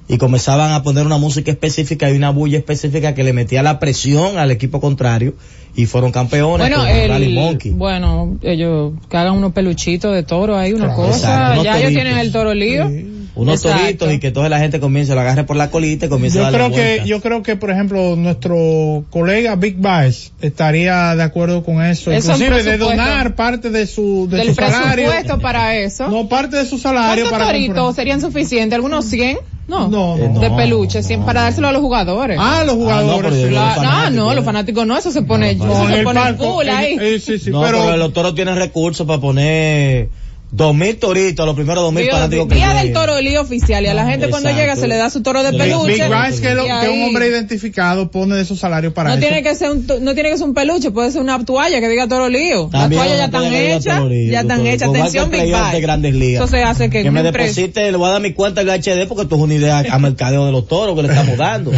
y comenzaban a poner una música específica y una bulla específica que le metía la presión al equipo contrario y fueron campeones Bueno, con el Rally Monkey. bueno, ellos que hagan unos peluchitos de toro ahí, una Claro. cosa. Exacto, ya ellos tienen el toro lío. Unos Exacto. toritos y que toda la gente comience, lo agarre por la colita y comience a Yo darle creo que, vueltas. yo creo que, por ejemplo, nuestro colega Big Baez estaría de acuerdo con eso. Es Inclusive de donar parte de su, de Del su salario. presupuesto para eso. No, parte de su salario ¿Cuántos para toritos comprar. serían suficientes? ¿Algunos 100? No. No, Eh, no. De no, peluche, 100 para dárselo a los jugadores. Ah, los Ah, no, jugadores. La- los no, fanáticos, no, ¿eh? los fanáticos no, eso se pone, No, eso se el pone palco, full ahí. eh, sí, sí, no, pero, pero, los toros tienen recursos para poner dos mil toritos, los primeros dos mil Día, fanáticos que día del toro lío oficial y a la gente cuando llega se le da su toro de peluche. Big Baez, que, lo- que un hombre identificado pone de su salario para no eso. tiene que ser un to- no tiene que ser un peluche, puede ser una toalla que diga toro lío. Las toallas ya están hechas, ya están hechas. Atención, Big de Grandes Ligas. Eso se hace que, que me deposite, le voy a dar mi cuenta el HD porque esto es una idea a mercadeo de los toros que le estamos dando.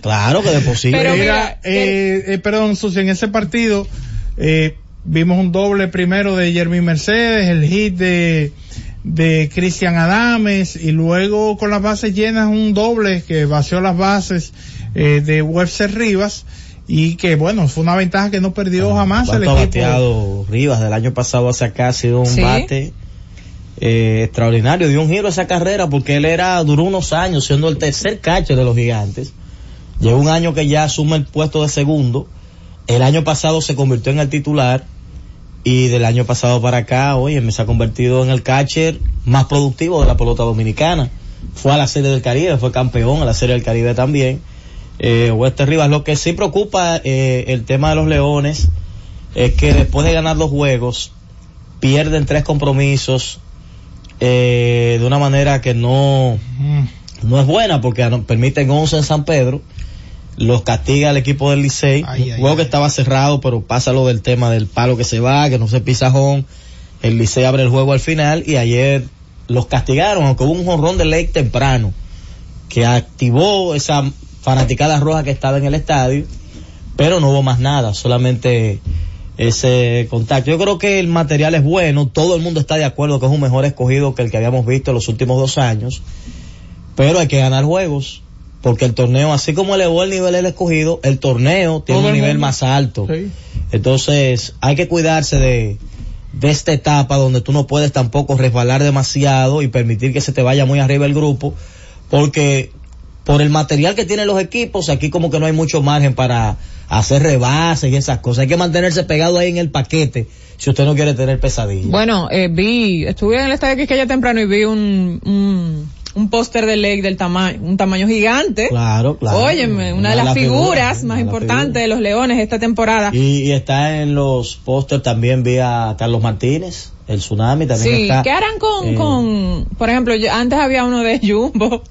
Claro que deposite. Pero Mira, mira, eh, eh, perdón, Susi, en ese partido eh, vimos un doble primero de Jeremy Mercedes, el hit de, de Cristian Adames y luego con las bases llenas un doble que vació las bases eh, de Webster Rivas y que bueno, fue una ventaja que no perdió jamás el ¿Cuánto ha equipo. bateado Rivas del año pasado hacia acá? Ha sido un Sí. bate eh, extraordinario. Dio un giro a esa carrera porque él era, duró unos años siendo el tercer catcher de los gigantes. Llegó un año que ya asume el puesto de segundo. El año pasado se convirtió en el titular. Y del año pasado para acá, oye, me se ha convertido en el catcher más productivo de la pelota dominicana. Fue a la Serie del Caribe, fue campeón a la Serie del Caribe también. Eh, Wester Rivas, lo que sí preocupa eh, el tema de los Leones es que después de ganar los juegos, pierden tres compromisos eh, de una manera que no, no es buena porque ano- permiten 11 en San Pedro, los castiga el equipo del Licey, ay, juego que ay. estaba cerrado, pero pasa lo del tema del palo que se va, que no se pisajón, el Licey abre el juego al final y ayer los castigaron, aunque hubo un jonrón de ley temprano que activó esa fanaticada roja que estaba en el estadio, pero no hubo más nada, solamente ese contacto. Yo creo que el material es bueno, todo el mundo está de acuerdo que es un mejor escogido que el que habíamos visto en los últimos dos años, pero hay que ganar juegos, porque el torneo, así como elevó el nivel del escogido, el torneo tiene Todo un el nivel mundo. más alto. Sí. Entonces, hay que cuidarse de, de esta etapa donde tú no puedes tampoco resbalar demasiado y permitir que se te vaya muy arriba el grupo, porque por el material que tienen los equipos, aquí como que no hay mucho margen para hacer rebases y esas cosas. Hay que mantenerse pegado ahí en el paquete si usted no quiere tener pesadillas. Bueno, eh, vi, estuve en el estadio Quisqueya temprano y vi un, un, un póster de Lake del tamaño, un tamaño gigante. Claro, claro. Óyeme, una de las figuras más importantes de los Leones esta temporada. Y, y está en los pósters también vi a Carlos Martínez, el Tsunami también Sí, está. ¿qué harán con, eh, con, por ejemplo, yo- antes había uno de Jumbo,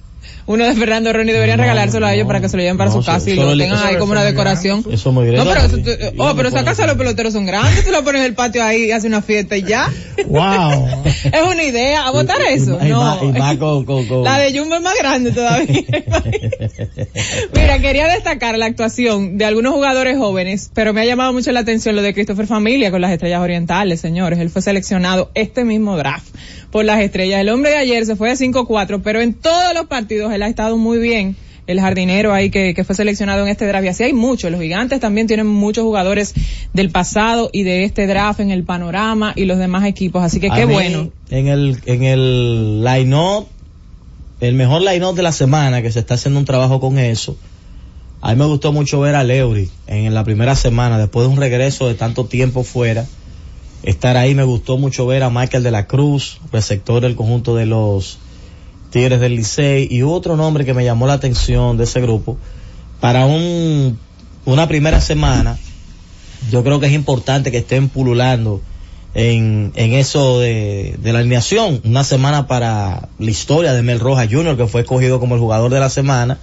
uno de Fernando Ronnie, deberían No, regalárselo a ellos para que se lo lleven para no, su eso- casa y eso lo tengan eso ahí como una eso decoración. Eso muy bien. No, pero, Eso- eso tú- oh, pero esa casa los peloteros son grandes, tú lo pones en el patio ahí y haces una fiesta y ya. Wow. es una idea, a votar y- y- eso. y no. y más con- con- con- La de Jumbo es más grande todavía. Mira, quería destacar la actuación de algunos jugadores jóvenes, pero me ha llamado mucho la atención lo de Christopher Familia con las Estrellas Orientales, señores. Él fue seleccionado este mismo draft por las Estrellas. El hombre de ayer se fue de 5-4, pero en todos los partidos él ha estado muy bien. El jardinero ahí que, que fue seleccionado en este draft. Y así hay muchos. Los gigantes también tienen muchos jugadores del pasado y de este draft en el panorama y los demás equipos. Así que A qué mí, bueno. En el, en el line-up, el mejor line-up de la semana, que se está haciendo un trabajo con eso, A mí me gustó mucho ver a Leury en la primera semana, después de un regreso de tanto tiempo fuera. Estar ahí me gustó mucho ver a Michael de la Cruz, receptor del conjunto de los Tigres del Licey, y otro nombre que me llamó la atención de ese grupo. Para un, una primera semana, yo creo que es importante que estén pululando en, en eso de, de la alineación. Una semana para la historia de Mel Rojas Jr., que fue escogido como el jugador de la semana,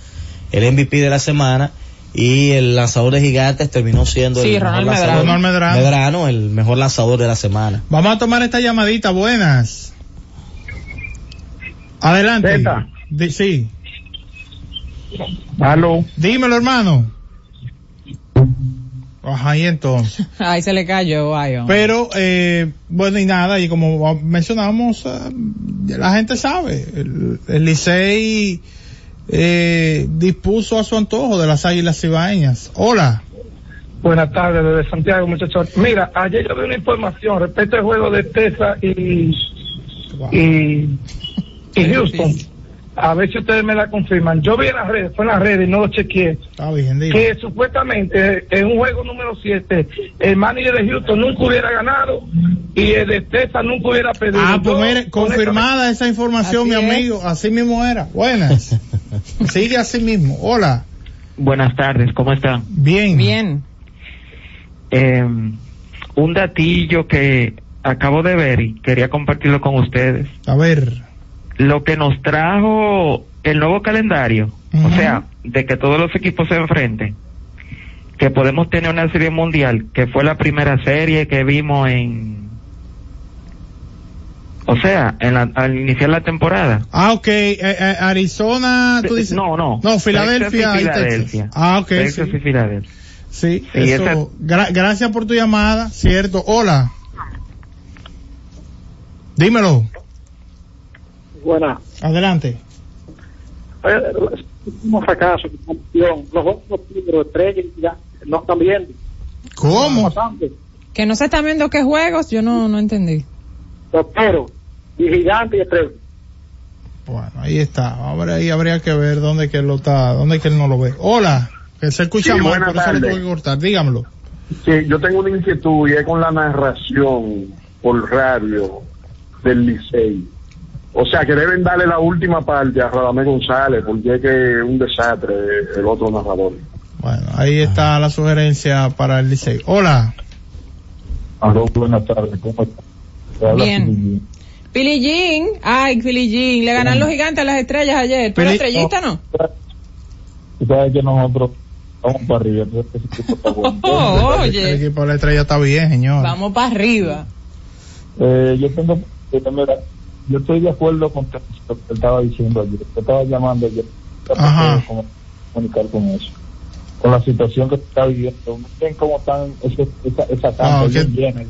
el MVP de la semana, y el lanzador de gigantes terminó siendo Sí, el mejor Ronald lanzador- Medrano. Medrano, el mejor lanzador de la semana. Vamos a tomar esta llamadita, buenas. Adelante. Sí. Aló. Dímelo, hermano. Ajá, y entonces. Ahí se le cayó, ay, hombre. Pero, eh, bueno, y nada, y como mencionábamos, eh, la gente sabe, el, el Licey eh, dispuso a su antojo de las águilas cibaeñas. Hola. Buenas tardes, desde Santiago, muchachos. Mira, ayer yo vi una información respecto al juego de Texas y, y, y Houston. A ver si ustedes me la confirman. Yo vi en las redes, fue en las redes y no lo chequeé. Está bien. Que supuestamente en un juego número 7, el manager de Houston nunca hubiera ganado y el de Texas nunca hubiera perdido. Ah, pues mire, confirmada esa información, mi es. amigo. Así mismo era. Buenas. Sigue así mismo. Hola. Buenas tardes, ¿cómo están? Bien. Bien. Eh, un datillo que acabo de ver y quería compartirlo con ustedes. A ver. Lo que nos trajo el nuevo calendario, o sea, de que todos los equipos se enfrenten, que podemos tener una serie mundial, que fue la primera serie que vimos en... O sea, en la- al iniciar la temporada. Ah, ok. Eh, eh, Arizona, tú dices. No, no. No, Filadelfia Texas y y Texas. Filadelfia. Ah, ok. Texas sí. y Filadelfia. Sí, Y eso. esa- gra- gracias por tu llamada, cierto. Hola. Dímelo. Buena. Adelante. Un fracaso, campeón. Los otros estrellas, ya no están viendo. ¿Cómo? Que no se están viendo qué juegos, yo no, no entendí. Pero, y gigante y estrella. Bueno, ahí está. Ahora ahí habría que ver dónde que él lo está, dónde que él no lo ve. Hola. Que se escucha Sí, mal, por eso le que cortar. Dígamelo. Sí, yo tengo una inquietud y es con la narración por radio del Licey. O sea, que deben darle la última parte a Radamés González porque es que es un desastre el otro narrador. Bueno, ahí está la sugerencia para el Licey. Hola. Aló, buenas tardes. ¿Cómo estás? Te habla Bien. Billie Jean, ay, Billie Jean, le ganaron los gigantes a las estrellas ayer. ¿Tú eres Billie- estrellista no? Tú sabes que nosotros vamos para arriba. entonces ese equipo está bueno. Oh, El oye, equipo de la estrella está bien, señor. vamos para arriba. Eh, yo tengo, eh, mira, yo estoy de acuerdo con lo que estaba diciendo ayer. Te estaba llamando ayer. Cómo comunicar con eso. Con la situación que está viviendo. Miren cómo están ese- esa, esa cancha Ah, bien ok. llena.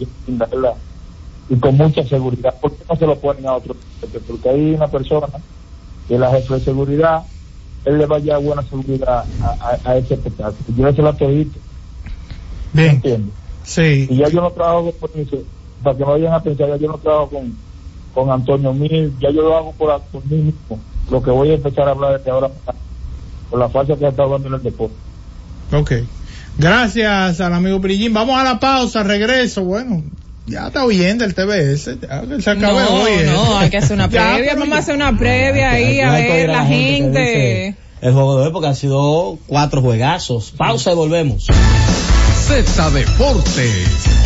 Y con mucha seguridad. ¿Por qué no se lo ponen a otro? Porque, porque hay una persona que la jefe de seguridad, él le va a llevar buena seguridad a, a, a ese espectáculo. Yo se la todito. Bien. ¿Entiendes? Sí. Y ya yo no trabajo con eso, para que no vayan a pensar, ya yo no trabajo con, con Antonio Mil, ya yo lo hago por, por mí mismo. Lo que voy a empezar a hablar desde ahora, por la falta que ha estado dando en el deporte. Ok. Gracias al amigo Pirillín. Vamos a la pausa, regreso. Bueno, ya está oyendo el TBS. Ya se acabe No, hoy. no, hay que hacer una previa, vamos a hacer una previa ahí a ver la gente. dice El juego de hoy porque han sido cuatro juegazos. Pausa y volvemos. Z Deportes.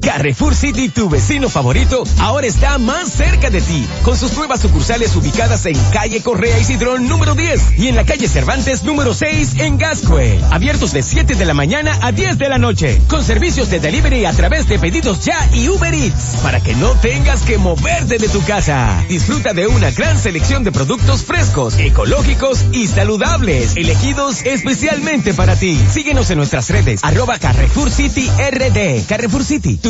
Carrefour City, tu vecino favorito, ahora está más cerca de ti, con sus nuevas sucursales ubicadas en calle Correa y Cidrón número 10 y en la calle Cervantes número 6 en Gascue. Abiertos de 7 de la mañana a 10 de la noche, con servicios de delivery a través de pedidos ya y Uber Eats, para que no tengas que moverte de tu casa. Disfruta de una gran selección de productos frescos, ecológicos y saludables, elegidos especialmente para ti. Síguenos en nuestras redes, arroba Carrefour City RD. Carrefour City, tu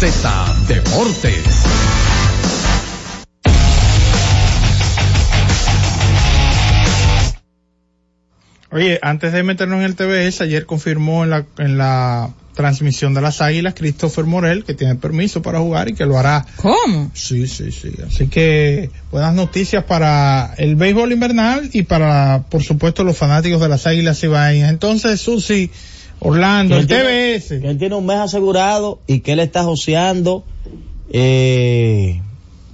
Z Deportes. Oye, antes de meternos en el TBS, ayer confirmó en la, en la transmisión de las Águilas Christopher Morel que tiene permiso para jugar y que lo hará. ¿Cómo? Sí, sí, sí. Así que buenas noticias para el béisbol invernal y para, por supuesto, los fanáticos de las Águilas Ibaeñas. Entonces, Susi, Orlando, el tiene- TBS. que él tiene un mes asegurado y que él está joseando eh,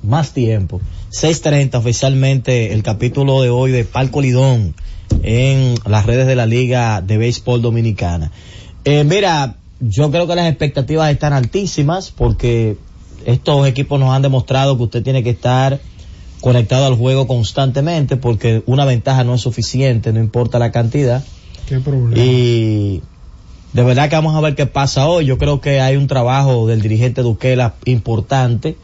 más tiempo. 6.30 oficialmente el capítulo de hoy de Palco Lidón en las redes de la Liga de Béisbol Dominicana. Eh, mira, yo creo que las expectativas están altísimas porque estos equipos nos han demostrado que usted tiene que estar conectado al juego constantemente porque una ventaja no es suficiente, no importa la cantidad. Qué problema. Y de verdad que vamos a ver qué pasa hoy. Yo creo que hay un trabajo del dirigente Duquela importante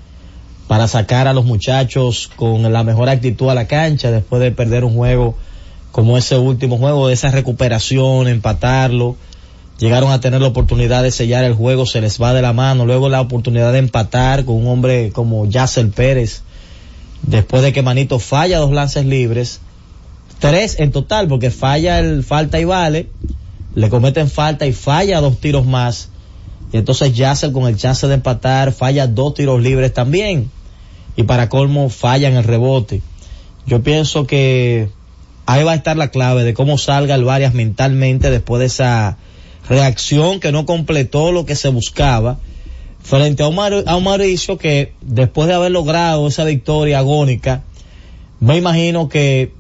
para sacar a los muchachos con la mejor actitud a la cancha después de perder un juego como ese último juego, esa recuperación, empatarlo. Llegaron a tener la oportunidad de sellar el juego, se les va de la mano. Luego la oportunidad de empatar con un hombre como Yacel Pérez, después de que Manito falla dos lances libres. Tres en total, porque falla el falta y vale, le cometen falta y falla dos tiros más. Y entonces Yacel con el chance de empatar falla dos tiros libres también. Y para colmo falla en el rebote. Yo pienso que ahí va a estar la clave de cómo salga el Varias mentalmente después de esa reacción que no completó lo que se buscaba frente a un, a un Mauricio que después de haber logrado esa victoria agónica, me imagino que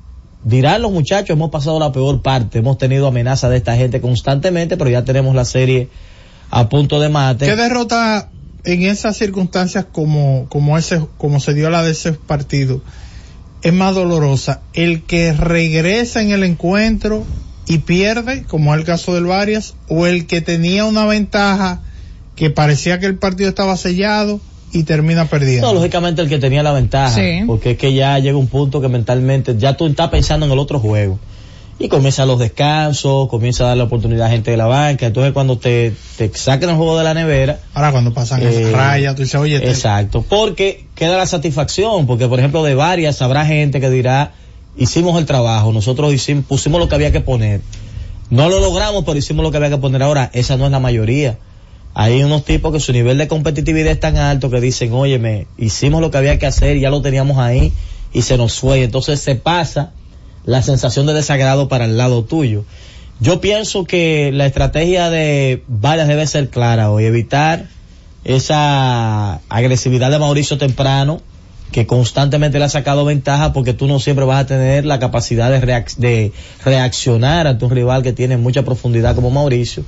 dirán los muchachos, hemos pasado la peor parte, hemos tenido amenaza de esta gente constantemente, pero ya tenemos la serie a punto de mate. ¿Qué derrota en esas circunstancias como, como ese, como se dio la de ese partido es más dolorosa? ¿El que regresa en el encuentro y pierde, como es el caso del Varias, o el que tenía una ventaja que parecía que el partido estaba sellado y termina perdiendo? No, lógicamente el que tenía la ventaja, Sí. porque es que ya llega un punto que mentalmente ya tú estás pensando en el otro juego. y comienzan los descansos, comienza a dar la oportunidad a gente de la banca. Entonces, cuando te, te saquen el juego de la nevera. Ahora, cuando pasan Eh, esa raya, tú dices, oye, te- Exacto, porque queda la satisfacción, porque por ejemplo de varias habrá gente que dirá, hicimos el trabajo, nosotros hicimos, pusimos lo que había que poner. No lo logramos, pero hicimos lo que había que poner. Ahora, esa no es la mayoría. Hay unos tipos que su nivel de competitividad es tan alto que dicen, óyeme, hicimos lo que había que hacer, ya lo teníamos ahí y se nos fue. Entonces se pasa la sensación de desagrado para el lado tuyo. Yo pienso que la estrategia de varias debe ser clara hoy, evitar esa agresividad de Mauricio temprano, que constantemente le ha sacado ventaja porque tú no siempre vas a tener la capacidad de, de reaccionar ante un rival que tiene mucha profundidad como Mauricio.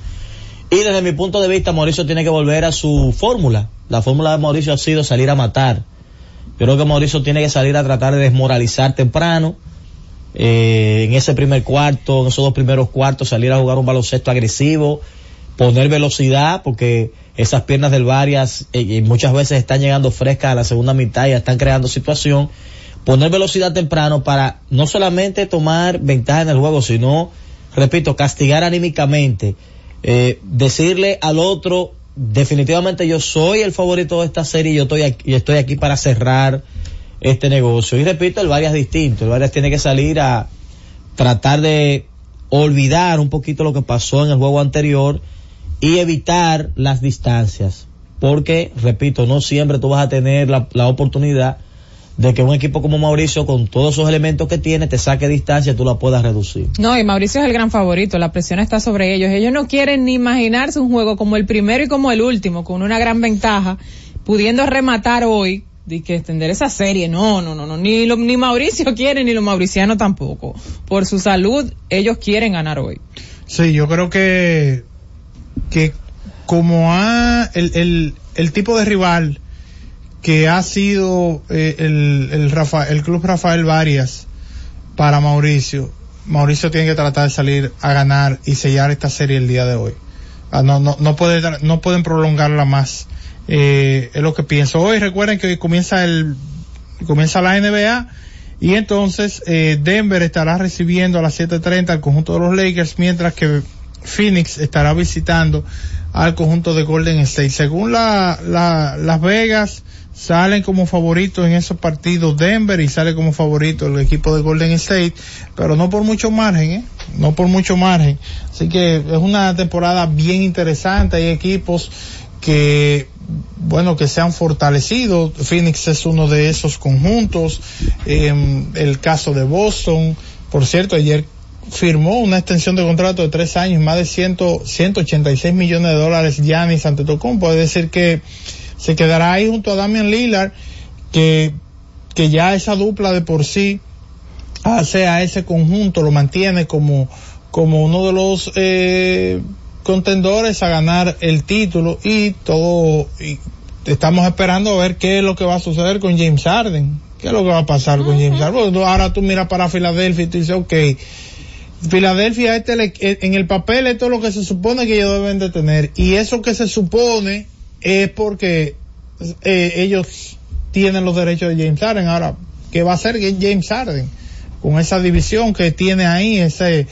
Y desde mi punto de vista, Mauricio tiene que volver a su fórmula. La fórmula de Mauricio ha sido salir a matar. Yo creo que Mauricio tiene que salir a tratar de desmoralizar temprano. eh, en ese primer cuarto, en esos dos primeros cuartos, salir a jugar un baloncesto agresivo, poner velocidad, porque esas piernas del Varias eh, eh, muchas veces están llegando frescas a la segunda mitad y están creando situación. Poner velocidad temprano para no solamente tomar ventaja en el juego, sino, repito, castigar anímicamente, eh, decirle al otro, definitivamente yo soy el favorito de esta serie y yo estoy aquí, estoy aquí para cerrar este negocio. Y repito, el Varias distinto, el Varias tiene que salir a tratar de olvidar un poquito lo que pasó en el juego anterior y evitar las distancias. Porque, repito, no siempre tú vas a tener la oportunidad de que un equipo como Mauricio, con todos esos elementos que tiene, te saque distancia y tú la puedas reducir. No, y Mauricio es el gran favorito, la presión está sobre ellos. Ellos no quieren ni imaginarse un juego como el primero y como el último, con una gran ventaja, pudiendo rematar hoy, de que extender esa serie. No, no, no, no, ni, lo- ni Mauricio quiere, ni los mauricianos tampoco. Por su salud, ellos quieren ganar hoy. Sí, yo creo que, que como ha, el, el, el tipo de rival que ha sido eh, el, el, club Rafael Varias para Mauricio, Mauricio tiene que tratar de salir a ganar y sellar esta serie el día de hoy. Ah, no, no, no, puede, no pueden prolongarla más. Eh, es lo que pienso. Hoy recuerden que hoy comienza el, comienza la NBA y entonces eh, Denver estará recibiendo a las 7.30 al conjunto de los Lakers mientras que Phoenix estará visitando al conjunto de Golden State. Según la, la, Las Vegas salen como favoritos en esos partidos Denver y sale como favorito el equipo de Golden State, pero no por mucho margen, ¿eh? no por mucho margen. Así que es una temporada bien interesante. Hay equipos que bueno que se han fortalecido Phoenix es uno de esos conjuntos Em, el caso de Boston por cierto ayer firmó una extensión de contrato de tres años más de 100, 186 millones de dólares Giannis Antetokounmpo es decir que se quedará ahí junto a Damian Lillard que que ya esa dupla de por sí hace a ese conjunto lo mantiene como como uno de los eh, contendores a ganar el título y todo y estamos esperando a ver qué es lo que va a suceder con James Harden. Qué es lo que va a pasar con James Harden Bueno, ahora tú miras para Filadelfia y tú dices ok Filadelfia este le- en el papel esto es lo que se supone que ellos deben de tener. Y eso que se supone es porque eh, ellos tienen los derechos de James Harden. Ahora qué va a hacer James Harden con esa división que tiene ahí ese eh,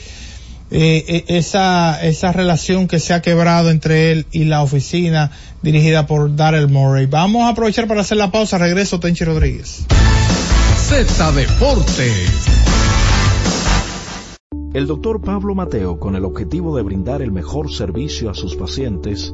eh, esa esa relación que se ha quebrado entre él y la oficina dirigida por Darrell Murray vamos a aprovechar para hacer la pausa. Regreso Tenchi Rodríguez. Z Deportes. El doctor Pablo Mateo, con el objetivo de brindar el mejor servicio a sus pacientes,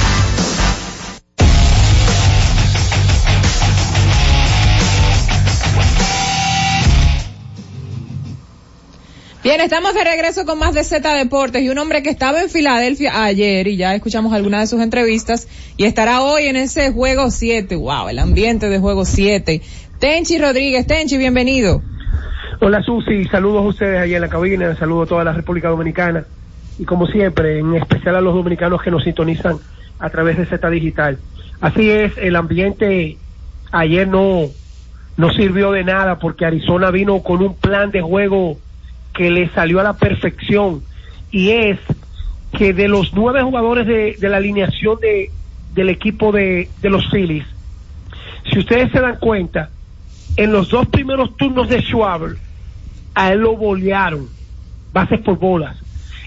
Bien, estamos de regreso con más de Z Deportes y un hombre que estaba en Filadelfia ayer y ya escuchamos algunas de sus entrevistas y estará hoy en ese juego 7. Wow, el ambiente de juego 7. Tenchi Rodríguez, Tenchi, bienvenido. Hola Susi, saludos a ustedes allá en la cabina, saludos a toda la República Dominicana y como siempre, en especial a los dominicanos que nos sintonizan a través de Z Digital. Así es, el ambiente ayer no, no sirvió de nada porque Arizona vino con un plan de juego que le salió a la perfección y es que de los nueve jugadores de, la alineación de, del equipo de, de los Phillies, si ustedes se dan cuenta, en los dos primeros turnos de Schwaber, a él lo bolearon, bases por bolas.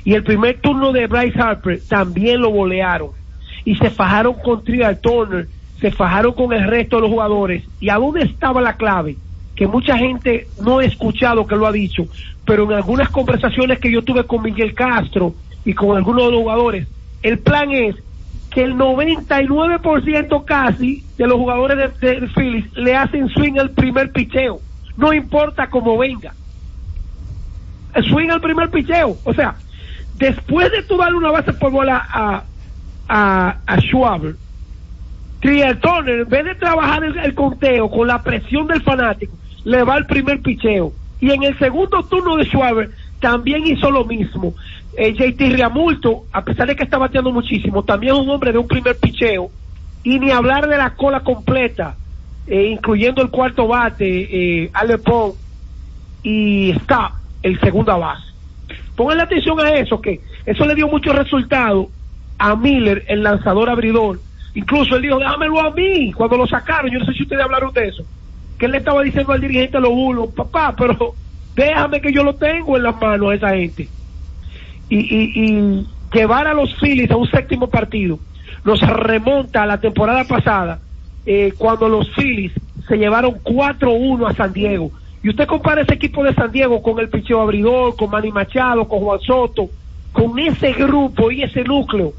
Y el primer turno de Bryce Harper también lo bolearon. Y se fajaron con Trial Turner, se fajaron con el resto de los jugadores. ¿Y a dónde estaba la clave? Que mucha gente no ha escuchado que lo ha dicho, pero en algunas conversaciones que yo tuve con Miguel Castro y con algunos de los jugadores, el plan es que el 99% casi de los jugadores de, de Phillies le hacen swing al primer picheo, no importa cómo venga. El swing al primer picheo, o sea, después de tú darle una base por bola a, a, a Schwaber, en vez de trabajar el conteo con la presión del fanático, le va el primer picheo. Y en el segundo turno de Schwaber también hizo lo mismo. Eh, JT Riamulto, a pesar de que está bateando muchísimo, también es un hombre de un primer picheo. Y ni hablar de la cola completa, eh, incluyendo el cuarto bate, eh, Ale Pong, y está el segunda base. Pongan atención a eso, que eso le dio mucho resultado a Miller, el lanzador abridor. Incluso él dijo, dámelo a mí, cuando lo sacaron. Yo no sé si ustedes hablaron de eso. Que le estaba diciendo al dirigente los bulos, papá, pero déjame que yo lo tengo en las manos a esa gente. Y llevar a los Phillies a un séptimo partido nos remonta a la temporada pasada, eh, cuando los Phillies se llevaron 4-1 a San Diego. Y usted compara ese equipo de San Diego con el picheo abridor, con Manny Machado, con Juan Soto, con ese grupo y ese núcleo.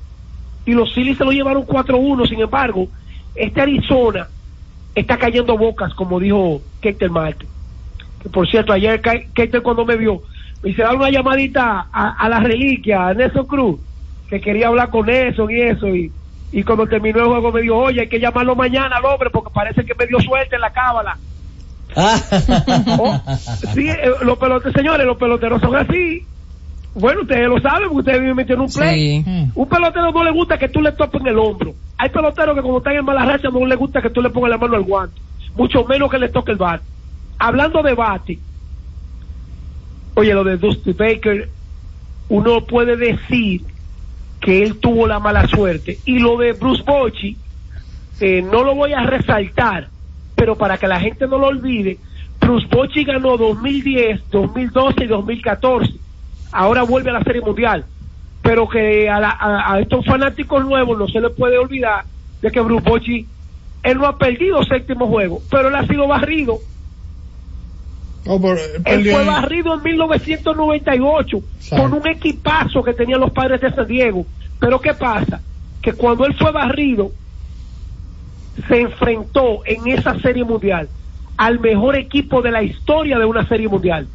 Y los Phillies se lo llevaron 4-1, sin embargo, este Arizona está cayendo bocas, como dijo Ketel Marte. Que por cierto, ayer Ketel cuando me vio, me hice dar una llamadita a, a, la reliquia, a Nelson Cruz, que quería hablar con eso y eso, y, y cuando terminó el juego me dijo, oye, hay que llamarlo mañana al hombre porque parece que me dio suerte en la cábala. oh, sí, eh, los peloteros, señores, los peloteros son así. Bueno, ustedes lo saben porque ustedes viven metiendo un play. Sí. Un pelotero no le gusta que tú le topes en el hombro. Hay peloteros que como están en mala racha no le gusta que tú le pongas la mano al guante. Mucho menos que le toque el bate. Hablando de bate, Oye, lo de Dusty Baker, uno puede decir que él tuvo la mala suerte. Y lo de Bruce Bochy, eh, no lo voy a resaltar, pero para que la gente no lo olvide, Bruce Bochy ganó 2010, 2012 y 2014. Ahora vuelve a la Serie Mundial. Pero que a, la- a- a estos fanáticos nuevos no se les puede olvidar de que Bruce Bochy, él no ha perdido séptimo juego, pero él ha sido barrido. Oh, por- Él perdió fue barrido en 1998 con un equipazo que tenían los padres de San Diego. Pero ¿qué pasa? Que cuando él fue barrido, se enfrentó en esa serie mundial al mejor equipo de la historia de una serie mundial,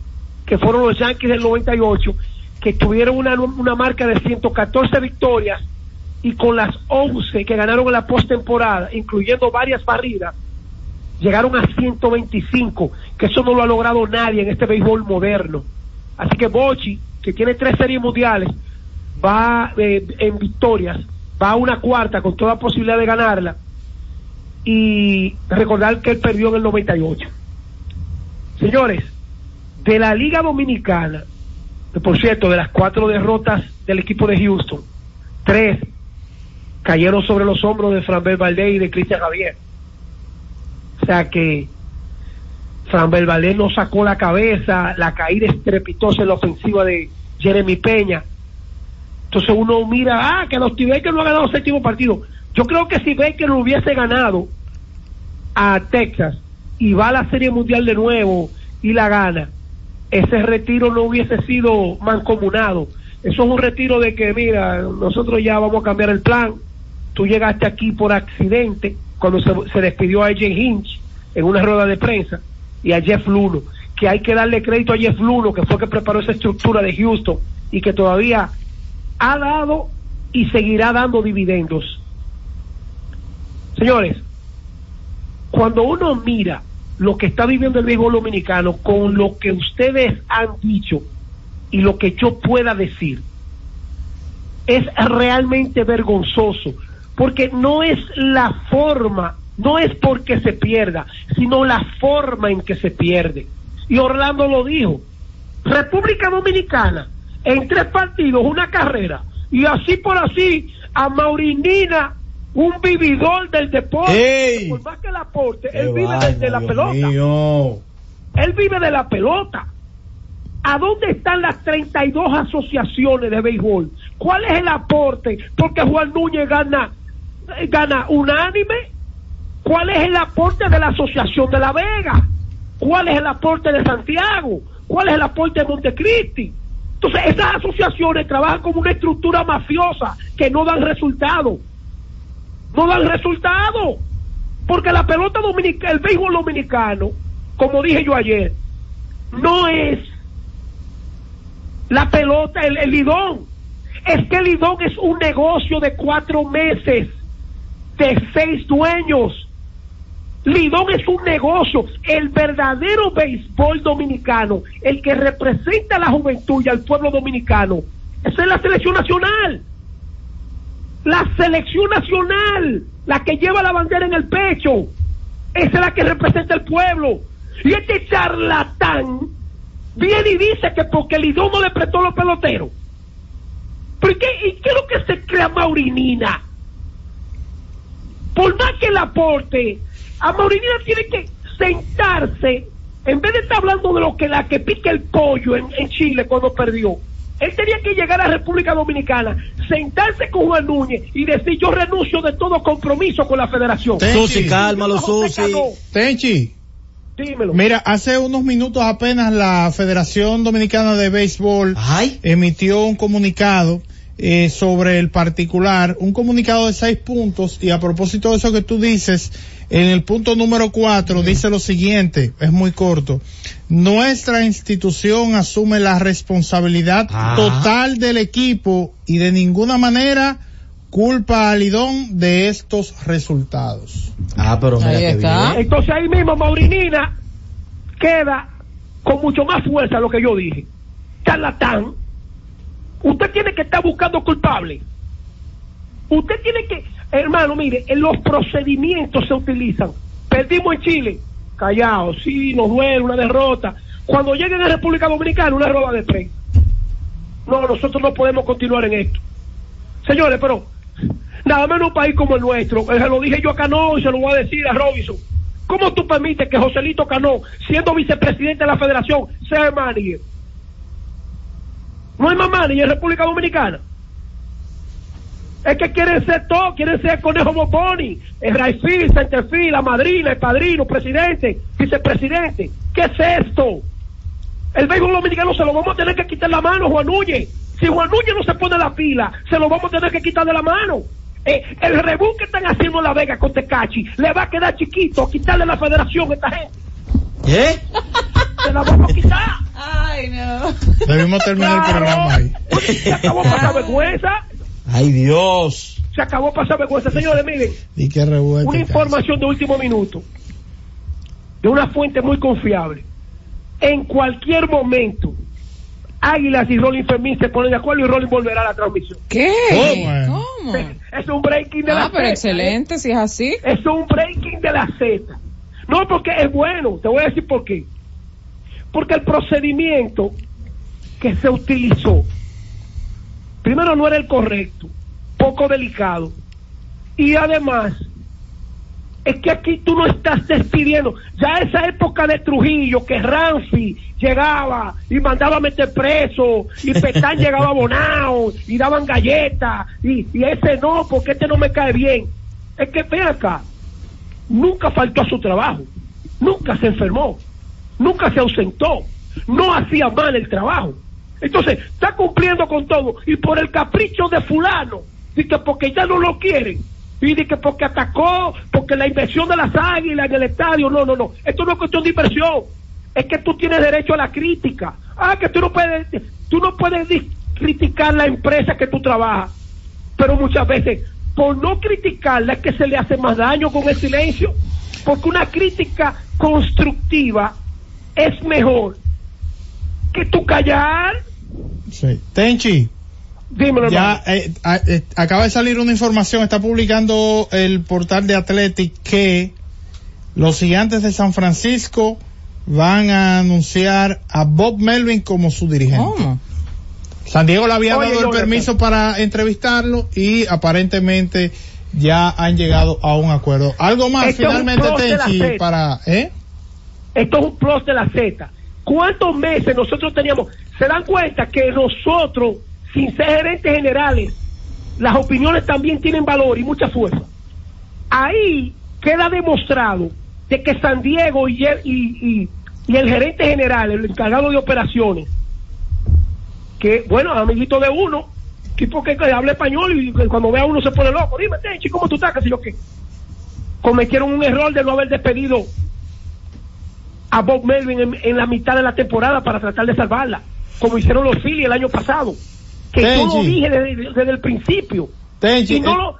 que fueron los Yankees del 98, que tuvieron una, una marca de 114 victorias y con las 11 que ganaron en la postemporada, incluyendo varias barridas, llegaron a 125, que eso no lo ha logrado nadie en este béisbol moderno. Así que Bochi, que tiene tres series mundiales, va eh, en victorias, va a una cuarta con toda posibilidad de ganarla. Y recordar que él perdió en el 98. Señores, de la Liga Dominicana, que por cierto, de las cuatro derrotas del equipo de Houston, tres cayeron sobre los hombros de Fran Valdez y de Cristian Javier. O sea que Fran Valdez no sacó la cabeza, la caída estrepitosa en la ofensiva de Jeremy Peña. Entonces uno mira, ah, que los Baker no ha ganado séptimo partido. Yo creo que si Baker lo hubiese ganado a Texas y va a la Serie Mundial de nuevo y la gana, ese retiro no hubiese sido mancomunado. Eso es un retiro de que, mira, nosotros ya vamos a cambiar el plan. Tú llegaste aquí por accidente cuando se, despidió a AJ Hinch en una rueda de prensa y a Jeff Luno, que hay que darle crédito a Jeff Luno, que fue que preparó esa estructura de Houston y que todavía ha dado y seguirá dando dividendos. Señores, cuando uno mira lo que está viviendo el béisbol dominicano con lo que ustedes han dicho y lo que yo pueda decir, es realmente vergonzoso, porque no es la forma, no es porque se pierda, sino la forma en que se pierde. Y Orlando lo dijo, República Dominicana, en tres partidos, una carrera, y así por así, a Maurinina, un vividor del deporte, por más que el aporte, él vive de, de la pelota. Él vive de la pelota. ¿A dónde están las 32 asociaciones de béisbol? ¿Cuál es el aporte? Porque Juan Núñez gana, eh, gana unánime. ¿Cuál es el aporte de la Asociación de La Vega? ¿Cuál es el aporte de Santiago? ¿Cuál es el aporte de Montecristi? Entonces, esas asociaciones trabajan como una estructura mafiosa que no dan resultado. No dan resultado. Porque la pelota dominicana, el béisbol dominicano, como dije yo ayer, no es la pelota, el, lidón. Es que el lidón es un negocio de cuatro meses, de seis dueños. Lidón es un negocio. El verdadero béisbol dominicano, el que representa a la juventud y al pueblo dominicano, esa es la selección nacional. La selección nacional, la que lleva la bandera en el pecho, esa es la que representa al pueblo. Y este charlatán viene y dice que porque Lidón no le prestó los peloteros. ¿Pero y qué, y qué es lo que se crea Maurinina? Por más que el aporte, a Maurinina tiene que sentarse, en vez de estar hablando de lo que la que pica el pollo en Chile cuando perdió. Él tenía que llegar a República Dominicana, sentarse con Juan Núñez y decir yo renuncio de todo compromiso con la federación. Susi, cálmalo, Susi. Tenchi. Dímelo. Mira, hace unos minutos apenas la Federación Dominicana de Béisbol emitió un comunicado eh, sobre el particular, un comunicado de seis puntos y a propósito de eso que tú dices, en el punto número cuatro dice lo siguiente, es muy corto. Nuestra institución asume la responsabilidad Ah. total del equipo y de ninguna manera culpa a Lidón de estos resultados. Ah, pero qué bien. Entonces ahí mismo Maurinina queda con mucho más fuerza lo que yo dije. Charlatán, usted tiene que estar buscando culpable. Usted tiene que, hermano, mire, en los procedimientos se utilizan. Perdimos en Chile, callado, sí, nos duele una derrota. cuando lleguen a República Dominicana una rueda de prensa. No, nosotros no podemos continuar en esto. Señores, pero nada menos un país como el nuestro, eh, se lo dije yo a Cano y se lo voy a decir a Robinson. ¿Cómo tú permites que Joselito Cano, siendo vicepresidente de la federación, sea manager? No hay más manager en República Dominicana. Es que quieren ser todo, quieren ser Conejo Boboni, el Raifil, Centerfil, la madrina, el padrino, presidente, vicepresidente. ¿Qué es esto? El béisbol dominicano se lo vamos a tener que quitar la mano, Juan Núñez. Si Juan Núñez no se pone la pila, se lo vamos a tener que quitar de la mano. Eh, el rebú que están haciendo en La Vega con Tecachi le va a quedar chiquito quitarle la federación a esta gente. ¿Eh? Se la vamos a quitar. Ay, no. Debimos terminar el programa ahí. Se acabó pasar vergüenza. Ay, Dios. Se acabó pasar vergüenza. Señores, miren, Y qué revuelto. una información de último minuto. De una fuente muy confiable. En cualquier momento, Águilas y Rolling Fermín se ponen de acuerdo y Rolling volverá a la transmisión. ¿Qué? ¿Cómo? ¿Cómo? Es un breaking de la Ah, pero Z, excelente, si es así. Es un breaking de la Z. No, porque es bueno. Te voy a decir por qué. Porque el procedimiento que se utilizó, primero no era el correcto, poco delicado. Y además, es que aquí tú no estás despidiendo. Ya esa época de Trujillo, que Ramfi llegaba y mandaba a meter preso, y Petán llegaba abonado, y daban galletas, y, y ese no, porque este no me cae bien. Es que ven acá, nunca faltó a su trabajo, nunca se enfermó, nunca se ausentó, no hacía mal el trabajo. Entonces, está cumpliendo con todo, y por el capricho de fulano, y que porque ya no lo quieren, y de que porque atacó, porque la inversión de las águilas en el estadio, no, no, no, esto no es cuestión de inversión, es que tú tienes derecho a la crítica. Ah, que tú no puedes, tú no puedes criticar la empresa que tú trabajas, pero muchas veces por no criticarla es que se le hace más daño con el silencio, porque una crítica constructiva es mejor que tú callar. Sí. Tenchi. Dímelo, Ya eh, eh, acaba de salir una información, está publicando el portal de Athletic que los gigantes de San Francisco van a anunciar a Bob Melvin como su dirigente. San Diego le había Oye, dado el permiso para entrevistarlo y aparentemente ya han llegado a un acuerdo. Algo más Esto finalmente Tenchi para, ¿eh? Esto es un plus de la Z. ¿Cuántos meses nosotros teníamos? ¿Se dan cuenta que nosotros, sin ser gerentes generales, las opiniones también tienen valor y mucha fuerza? Ahí queda demostrado de que San Diego y el, y, el gerente general, el encargado de operaciones, que, bueno, amiguito de uno, tipo que, que habla español y que cuando ve a uno se pone loco. Dime, ¿cómo tú estás? ¿Qué sé yo qué? Cometieron un error de no haber despedido a Bob Melvin en, en la mitad de la temporada para tratar de salvarla, como hicieron los Phillies el año pasado. Que yo lo Tenchi. dije desde, desde el principio. Tenchi, y no eh, lo,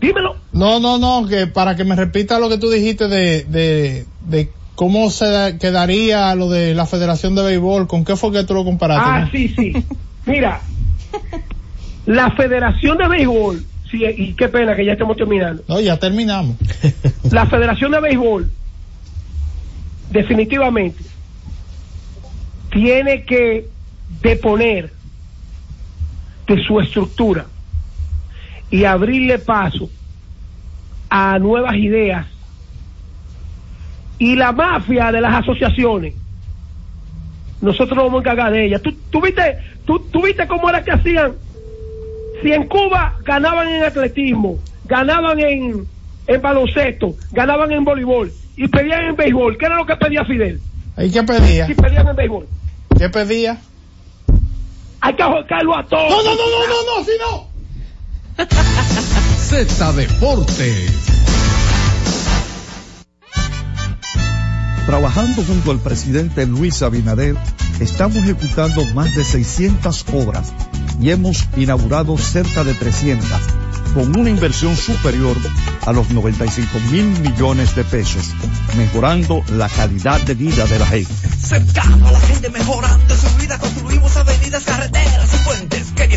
dímelo. No, no, no, que para que me repita lo que tú dijiste de, de, de cómo se da- quedaría lo de la Federación de Béisbol, ¿con qué fue que tú lo comparaste? Ah, no? sí, sí. Mira, la Federación de Béisbol, sí, y qué pena que ya estamos terminando. No, ya terminamos. La Federación de Béisbol definitivamente tiene que deponer de su estructura y abrirle paso a nuevas ideas y la mafia de las asociaciones nosotros nos vamos a encargar de ella. ¿Tú, tú viste, tú, viste cómo era que hacían? Si en Cuba ganaban en atletismo, ganaban en, en baloncesto, ganaban en voleibol y pedían en béisbol, ¿qué era lo que pedía Fidel? ¿Y qué pedía? Si pedían en béisbol. ¿Qué pedía? Hay que ahorcarlo a todos. No, no, no, no, no, no, si no. Z Deportes. Trabajando junto al presidente Luis Abinader, estamos ejecutando más de 600 obras y hemos inaugurado cerca de 300, con una inversión superior a los 95 mil millones de pesos, mejorando la calidad de vida de la gente. A la gente mejorando su vida, construimos avenidas, carreteras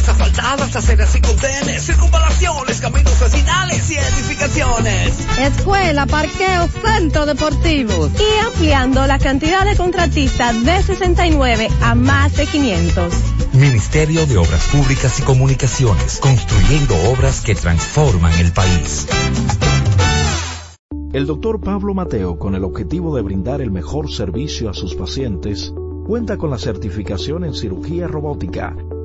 calles asfaltadas, aceras y contenes, circunvalaciones, caminos vecinales y edificaciones. Escuela, parqueo, centro deportivo. Y ampliando la cantidad de contratistas de 69 a más de 500. Ministerio de Obras Públicas y Comunicaciones, construyendo obras que transforman el país. El doctor Pablo Mateo, con el objetivo de brindar el mejor servicio a sus pacientes, cuenta con la certificación en cirugía robótica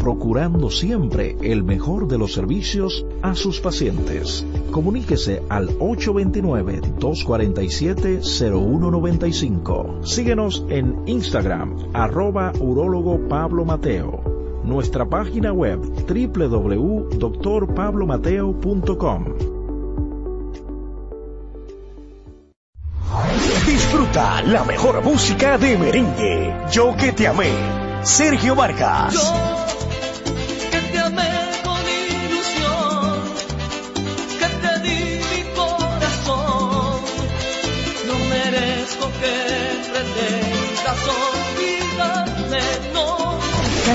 procurando siempre el mejor de los servicios a sus pacientes. Comuníquese al 829-247-0195. Síguenos en Instagram, arroba urólogo Pablo Mateo. Nuestra página web www.drpablomateo.com. Disfruta la mejor música de merengue. Yo que te amé. Sergio Vargas.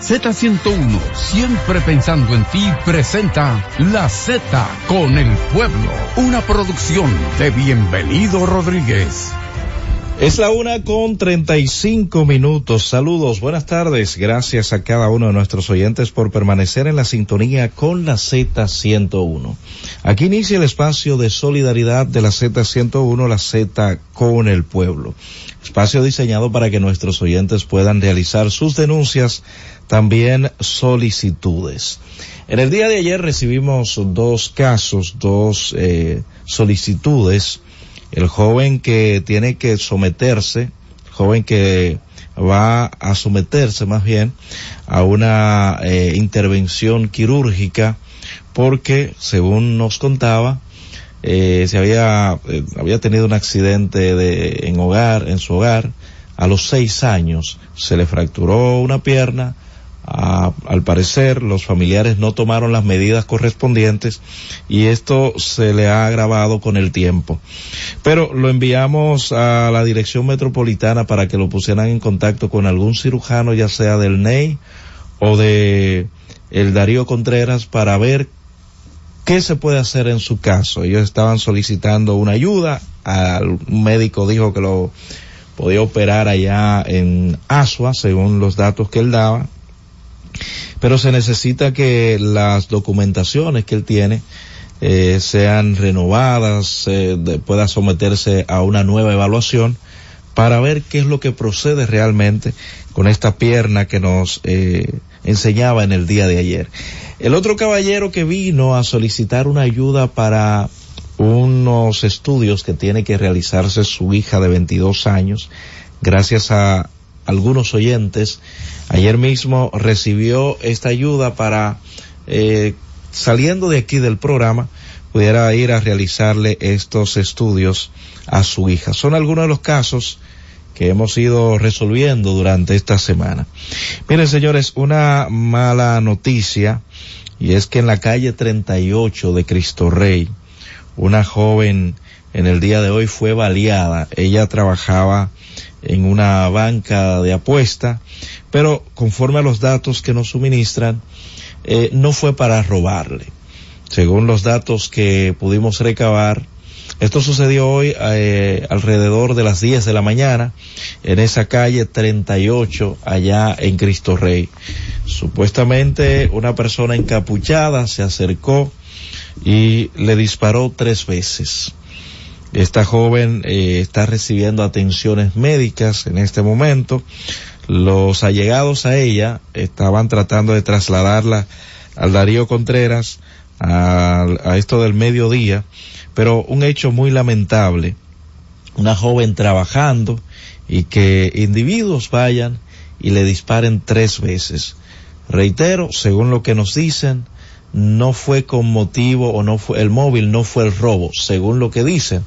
Z101, siempre pensando en ti, presenta La Z con el pueblo, una producción de Bienvenido Rodríguez. Es la una con treinta y cinco minutos. Saludos, buenas tardes. Gracias a cada uno de nuestros oyentes por permanecer en la sintonía con la Z101. Aquí inicia el espacio de solidaridad de la Z101, la Z con el pueblo. Espacio diseñado para que nuestros oyentes puedan realizar sus denuncias, también solicitudes. En el día de ayer recibimos dos casos, dos eh, solicitudes el joven que tiene que someterse, joven que va a someterse más bien a una eh, intervención quirúrgica porque según nos contaba eh, se había eh, había tenido un accidente de, en hogar en su hogar a los seis años se le fracturó una pierna a- al parecer los familiares no tomaron las medidas correspondientes y esto se le ha agravado con el tiempo. Pero lo enviamos a la dirección metropolitana para que lo pusieran en contacto con algún cirujano, ya sea del NEI o de el Darío Contreras para ver qué se puede hacer en su caso. Ellos estaban solicitando una ayuda, al médico dijo que lo podía operar allá en Asua, según los datos que él daba, pero se necesita que las documentaciones que él tiene eh, sean renovadas, eh, pueda someterse a una nueva evaluación para ver qué es lo que procede realmente con esta pierna que nos eh, enseñaba en el día de ayer. El otro caballero que vino a solicitar una ayuda para unos estudios que tiene que realizarse su hija de 22 años, gracias a algunos oyentes, ayer mismo recibió esta ayuda para, eh, saliendo de aquí del programa, pudiera ir a realizarle estos estudios a su hija. Son algunos de los casos que hemos ido resolviendo durante esta semana. Miren, señores, una mala noticia y es que en la calle 38 de Cristo Rey, una joven en el día de hoy fue baleada. Ella trabajaba en una banca de apuesta, pero conforme a los datos que nos suministran, eh, no fue para robarle. Según los datos que pudimos recabar, esto sucedió hoy eh, alrededor de las 10 de la mañana en esa calle 38 allá en Cristo Rey. Supuestamente una persona encapuchada se acercó y le disparó tres veces. Esta joven eh, está recibiendo atenciones médicas en este momento. Los allegados a ella estaban tratando de trasladarla al Darío Contreras a, a esto del mediodía, pero un hecho muy lamentable. Una joven trabajando y que individuos vayan y le disparen tres veces. Reitero, según lo que nos dicen, no fue con motivo o no fue el móvil, no fue el robo, según lo que dicen.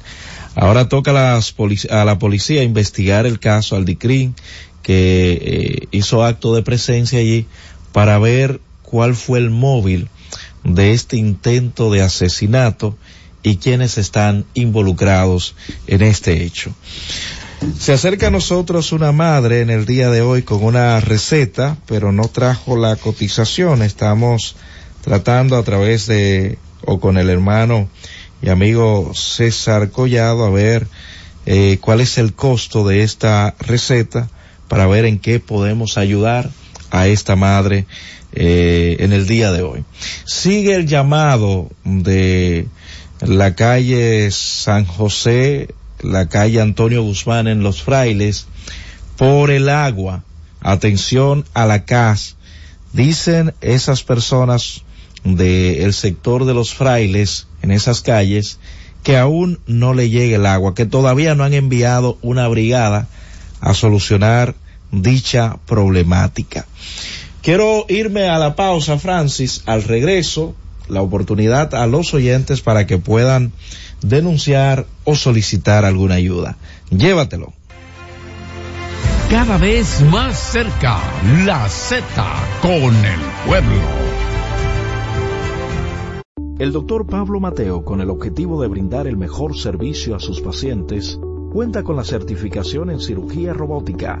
Ahora toca a, las a la policía investigar el caso al DICRIN que eh, hizo acto de presencia allí para ver cuál fue el móvil de este intento de asesinato y quiénes están involucrados en este hecho. Se acerca a nosotros una madre en el día de hoy con una receta, pero no trajo la cotización. Estamos tratando a través de, o con el hermano y amigo César Collado, a ver eh, cuál es el costo de esta receta para ver en qué podemos ayudar a esta madre eh, en el día de hoy. Sigue el llamado de la calle San José, la calle Antonio Guzmán en Los Frailes, por el agua. Atención a la CAS. Dicen esas personas del sector de los frailes en esas calles que aún no le llegue el agua, que todavía no han enviado una brigada a solucionar dicha problemática. Quiero irme a la pausa, Francis, al regreso, la oportunidad a los oyentes para que puedan denunciar o solicitar alguna ayuda. Llévatelo. Cada vez más cerca, la Z con el pueblo. El doctor Pablo Mateo, con el objetivo de brindar el mejor servicio a sus pacientes, cuenta con la certificación en cirugía robótica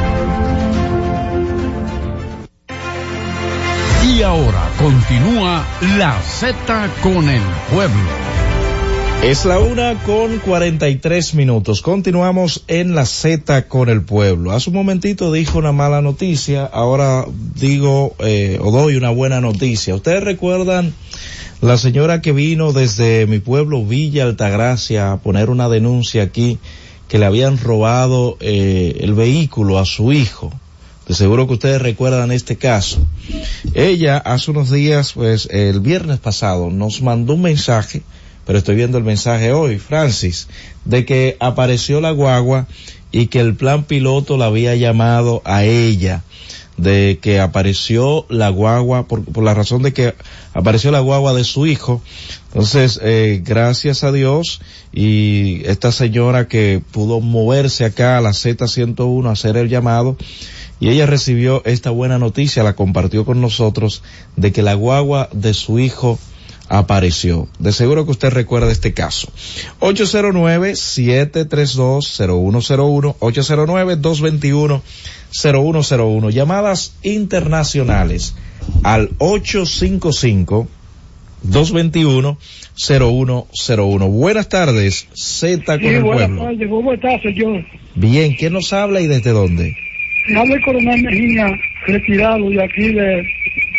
Y ahora continúa la Z con el pueblo. Es la una con 43 minutos. Continuamos en la Z con el pueblo. Hace un momentito dijo una mala noticia, ahora digo eh, o doy una buena noticia. Ustedes recuerdan la señora que vino desde mi pueblo Villa Altagracia a poner una denuncia aquí que le habían robado eh, el vehículo a su hijo. De seguro que ustedes recuerdan este caso. Ella hace unos días, pues el viernes pasado, nos mandó un mensaje pero estoy viendo el mensaje hoy, Francis, de que apareció la guagua y que el plan piloto la había llamado a ella, de que apareció la guagua, por, por la razón de que apareció la guagua de su hijo. Entonces, eh, gracias a Dios y esta señora que pudo moverse acá a la Z101 a hacer el llamado, y ella recibió esta buena noticia, la compartió con nosotros, de que la guagua de su hijo apareció. De seguro que usted recuerda este caso. 809-732-0101, 809-221-0101. Llamadas internacionales al 855-221-0101. Buenas tardes, Z con Sí, el buenas pueblo. tardes. ¿Cómo está, señor? Bien, ¿quién nos habla y desde dónde? Habla el coronel Mejía, retirado de aquí de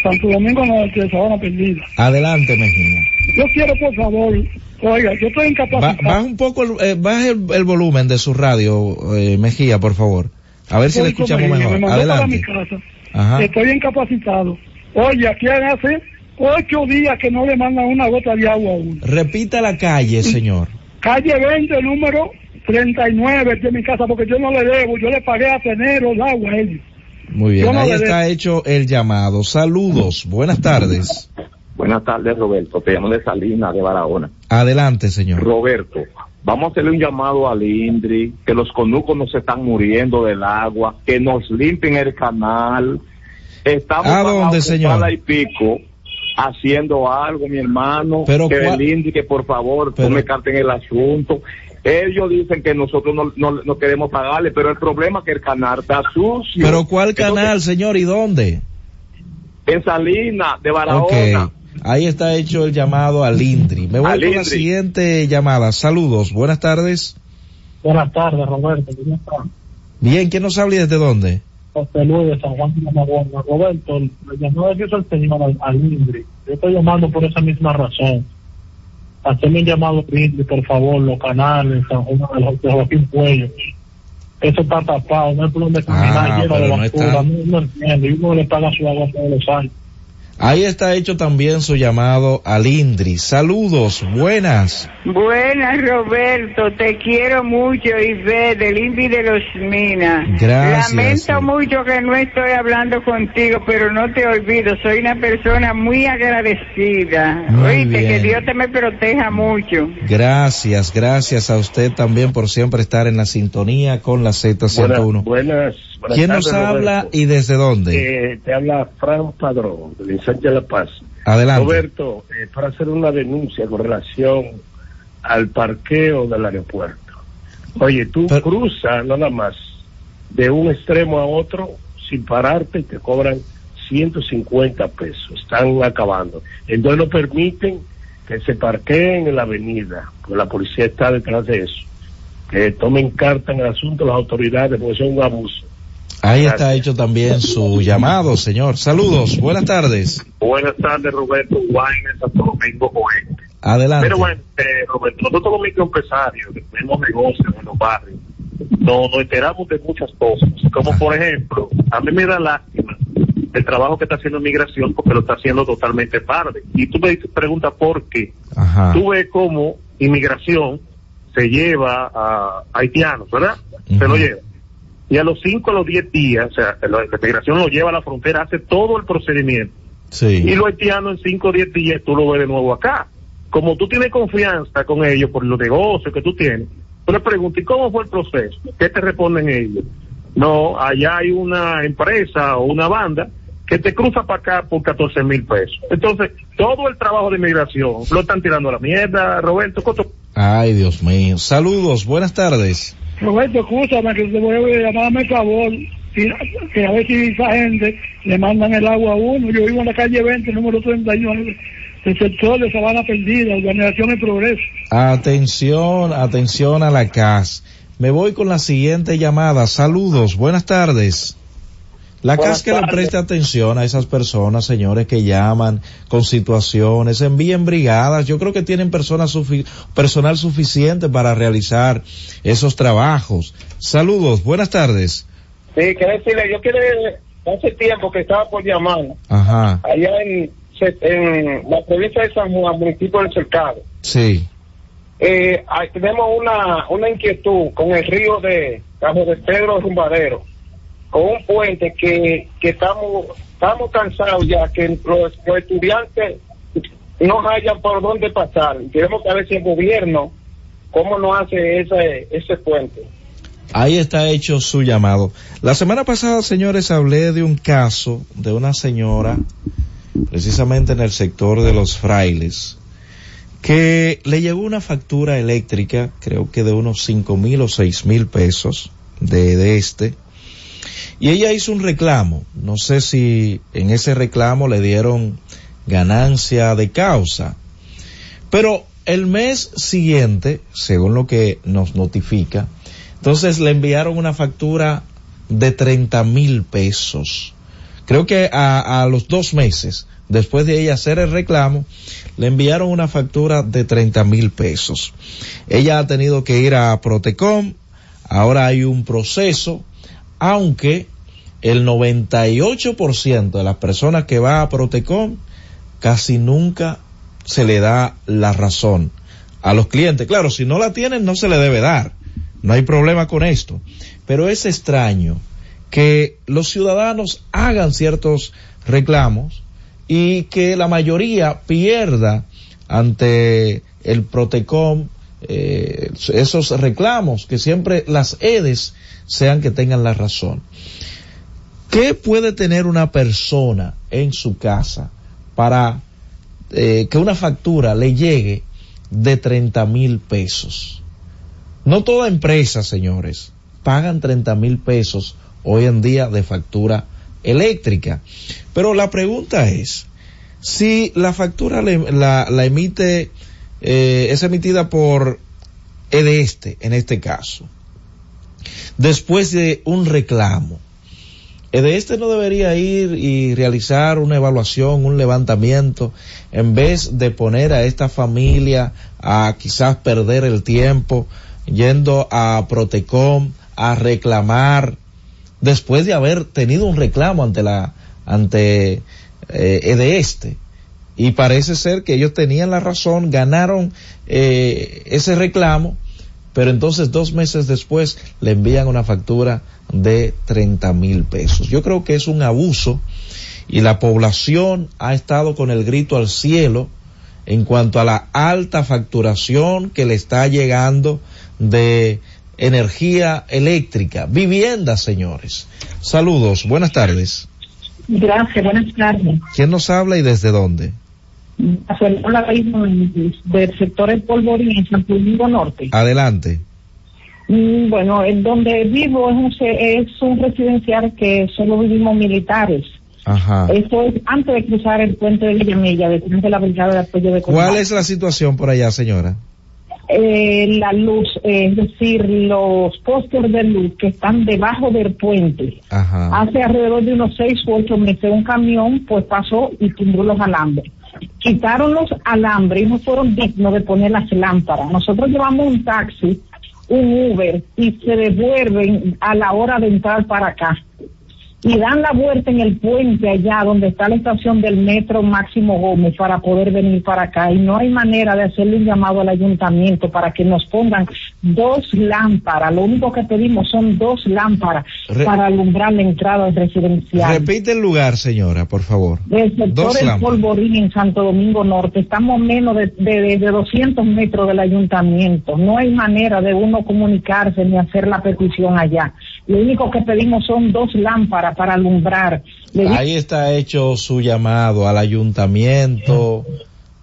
Santo Domingo Norte, de Sabana Perdida. Adelante, Mejía. Yo quiero, por favor, oiga, yo estoy Ba- incapacitado. baja un poco, el, eh, baja el, el volumen de su radio, eh, Mejía, por favor. A ver si le escuchamos Mejía, me mejor. mandó para mi Adelante. casa. Ajá. Estoy incapacitado. Oye, aquí hace ocho días que no le mandan una gota de agua a uno. Repita la calle, señor. Calle 20, número 39 de mi casa, porque yo no le debo, yo le pagué a enero el agua a ellos. Muy bien, no ahí está hecho el llamado. Saludos, buenas tardes. Buenas tardes, Roberto. Te llamo de Salinas, de Barahona. Adelante, señor. Roberto, vamos a hacerle un llamado al INDRI, que los conucos no se están muriendo del agua, que nos limpien el canal. Estamos ¿A dónde, señor? y pico haciendo algo, mi hermano. Pero que cuál- el INDRI, que por favor Pero- tome carta en el asunto. Ellos dicen que nosotros no, no, no queremos pagarle, pero el problema es que el canal está sucio. Pero ¿cuál Entonces, canal, señor, y dónde? En Salinas, de Ok, Barahona. ahí está hecho el llamado al INDRI. Me voy con la siguiente llamada. Saludos, buenas tardes. Buenas tardes, Roberto. ¿Cómo está? Bien, ¿quién nos habla y desde dónde? José Luis de San Juan de la Maguana. Roberto, le llamó de el señor al, al INDRI. Yo estoy llamando por esa misma razón. Hacerme un llamado al INDRI, por favor, los canales, San Juan de Jo- de Joaquín Puello. Eso está tapado, no hay por dónde caminar, Ah, lleno de basura. No, no entiendo. Y uno le paga su agua todos los años. Ahí está hecho también su llamado al INDRI. Saludos, buenas. Buenas, Roberto, te quiero mucho, Isabel, del Indy de los Minas. Gracias, Lamento sí. mucho que no estoy hablando contigo, pero no te olvido, soy una persona muy agradecida. Muy Oíste, que. Dios te me proteja mucho. Gracias, gracias a usted también por siempre estar en la sintonía con la Z101. Buenas, buenas, buenas ¿Quién nos habla Roberto. y desde dónde? Eh, te habla Fran Padrón, de La Paz. Adelante. Roberto, eh, para hacer una denuncia con relación al parqueo del aeropuerto. Oye, tú cruzas nada más de un extremo a otro sin pararte y te cobran 150 pesos. Están acabando. Entonces no permiten que se parqueen en la avenida, porque la policía está detrás de eso. Que tomen carta en el asunto las autoridades, porque eso es un abuso. Ahí está hecho también su llamado, señor. Saludos, buenas tardes. Buenas tardes, Roberto Guaynes, Santo Domingo Oeste. Adelante. Pero bueno, eh, Roberto, nosotros los microempresarios que tenemos negocios en los barrios, no, nos enteramos de muchas cosas. Como por ejemplo, a mí me da lástima el trabajo que está haciendo Migración porque lo está haciendo totalmente tarde. Y tú me dices, pregunta por qué. Ajá. Tú ves cómo Inmigración se lleva a haitianos, ¿verdad? Se lo lleva. Y a los 5 a los 10 días, o sea, la, Migración lo lleva a la frontera, hace todo el procedimiento. Sí. Y los haitianos en 5 o 10 días tú lo ves de nuevo acá. Como tú tienes confianza con ellos por los negocios que tú tienes, tú le preguntas, ¿y cómo fue el proceso? ¿Qué te responden ellos? No, allá hay una empresa o una banda que te cruza para acá por 14 mil pesos. Entonces, todo el trabajo de migración lo están tirando a la mierda, Roberto. ¿cuánto- Ay, Dios mío. Saludos, buenas tardes. Roberto, escúchame que te voy a llamarme favor. Que, a si esa gente le mandan el agua a uno. Yo vivo en la calle 20, número 31, el sector de Sabana Perdida, Organización y Progreso. Atención, atención a la CAS. Me voy con la siguiente llamada. Saludos, buenas tardes. La Buenas CAS que le preste atención a esas personas, señores, que llaman con situaciones, envíen brigadas. Yo creo que tienen personas sufi- personal suficiente para realizar esos trabajos. Saludos, buenas tardes. Sí, quiero decirle, yo quiero, hace tiempo que estaba por llamar, Ajá, allá en, en la provincia de San Juan, municipio del Cercado. sí. Eh, ahí tenemos una, una inquietud con el río de Cabo de Pedro Rumbadero, con un puente que, que estamos, estamos cansados ya, que los, estudiantes no hayan por dónde pasar. Queremos saber si el gobierno, cómo nos hace ese, ese puente. Ahí está hecho su llamado. La semana pasada, señores, hablé de un caso de una señora, precisamente en el sector de los frailes, que le llegó una factura eléctrica, creo que de unos cinco mil o seis mil pesos de, de este, y ella hizo un reclamo. No sé si en ese reclamo le dieron ganancia de causa, pero el mes siguiente, según lo que nos notifica, entonces le enviaron una factura de 30 mil pesos. Creo que a, a los dos meses, después de ella hacer el reclamo, le enviaron una factura de 30 mil pesos. Ella ha tenido que ir a Protecom, ahora hay un proceso, aunque el 98% de las personas que va a Protecom casi nunca se le da la razón a los clientes. Claro, si no la tienen no se le debe dar. No hay problema con esto. Pero es extraño que los ciudadanos hagan ciertos reclamos y que la mayoría pierda ante el Protecom eh, esos reclamos, que siempre las EDES sean que tengan la razón. ¿Qué puede tener una persona en su casa para eh, que una factura le llegue de 30 mil pesos? No toda empresa, señores, pagan 30 mil pesos hoy en día de factura eléctrica. Pero la pregunta es, si la factura la emite, eh, es emitida por EDESTE en este caso, después de un reclamo, EDESTE no debería ir y realizar una evaluación, un levantamiento, en vez de poner a esta familia a quizás perder el tiempo yendo a Protecom a reclamar después de haber tenido un reclamo ante la ante eh, EDESTE y parece ser que ellos tenían la razón, ganaron eh, ese reclamo, pero entonces dos meses después le envían una factura de 30 mil pesos. Yo creo que es un abuso y la población ha estado con el grito al cielo en cuanto a la alta facturación que le está llegando de energía eléctrica, vivienda, señores. Saludos, buenas tardes. Gracias, buenas tardes. ¿Quién nos habla y desde dónde? Raíz del sector El Polvorín en San Domingo Norte. Adelante. Mm, Bueno, en donde vivo es un, es un residencial que solo vivimos militares. Ajá. Eso es antes de cruzar el puente de Villamella, detrás de la brigada de apoyo de ¿Cuál combate. es la situación por allá, señora? eh, la luz, eh, es decir, los postes de luz que están debajo del puente. Hace alrededor de unos seis u ocho meses un camión pues pasó y tumbró los alambres. Quitaron los alambres y no fueron dignos de poner las lámparas. Nosotros llevamos un taxi, un Uber y se devuelven a la hora de entrar para acá y dan la vuelta en el puente allá donde está la estación del metro Máximo Gómez para poder venir para acá y no hay manera de hacerle un llamado al ayuntamiento para que nos pongan dos lámparas. Lo único que pedimos son dos lámparas para alumbrar la entrada residencial. Repite el lugar, señora, por favor. Del sector del Polvorín en Santo Domingo Norte. Estamos menos de, de, de 200 metros del ayuntamiento. No hay manera de uno comunicarse ni hacer la petición allá. Lo único que pedimos son dos lámparas para alumbrar. Ahí está hecho su llamado al ayuntamiento,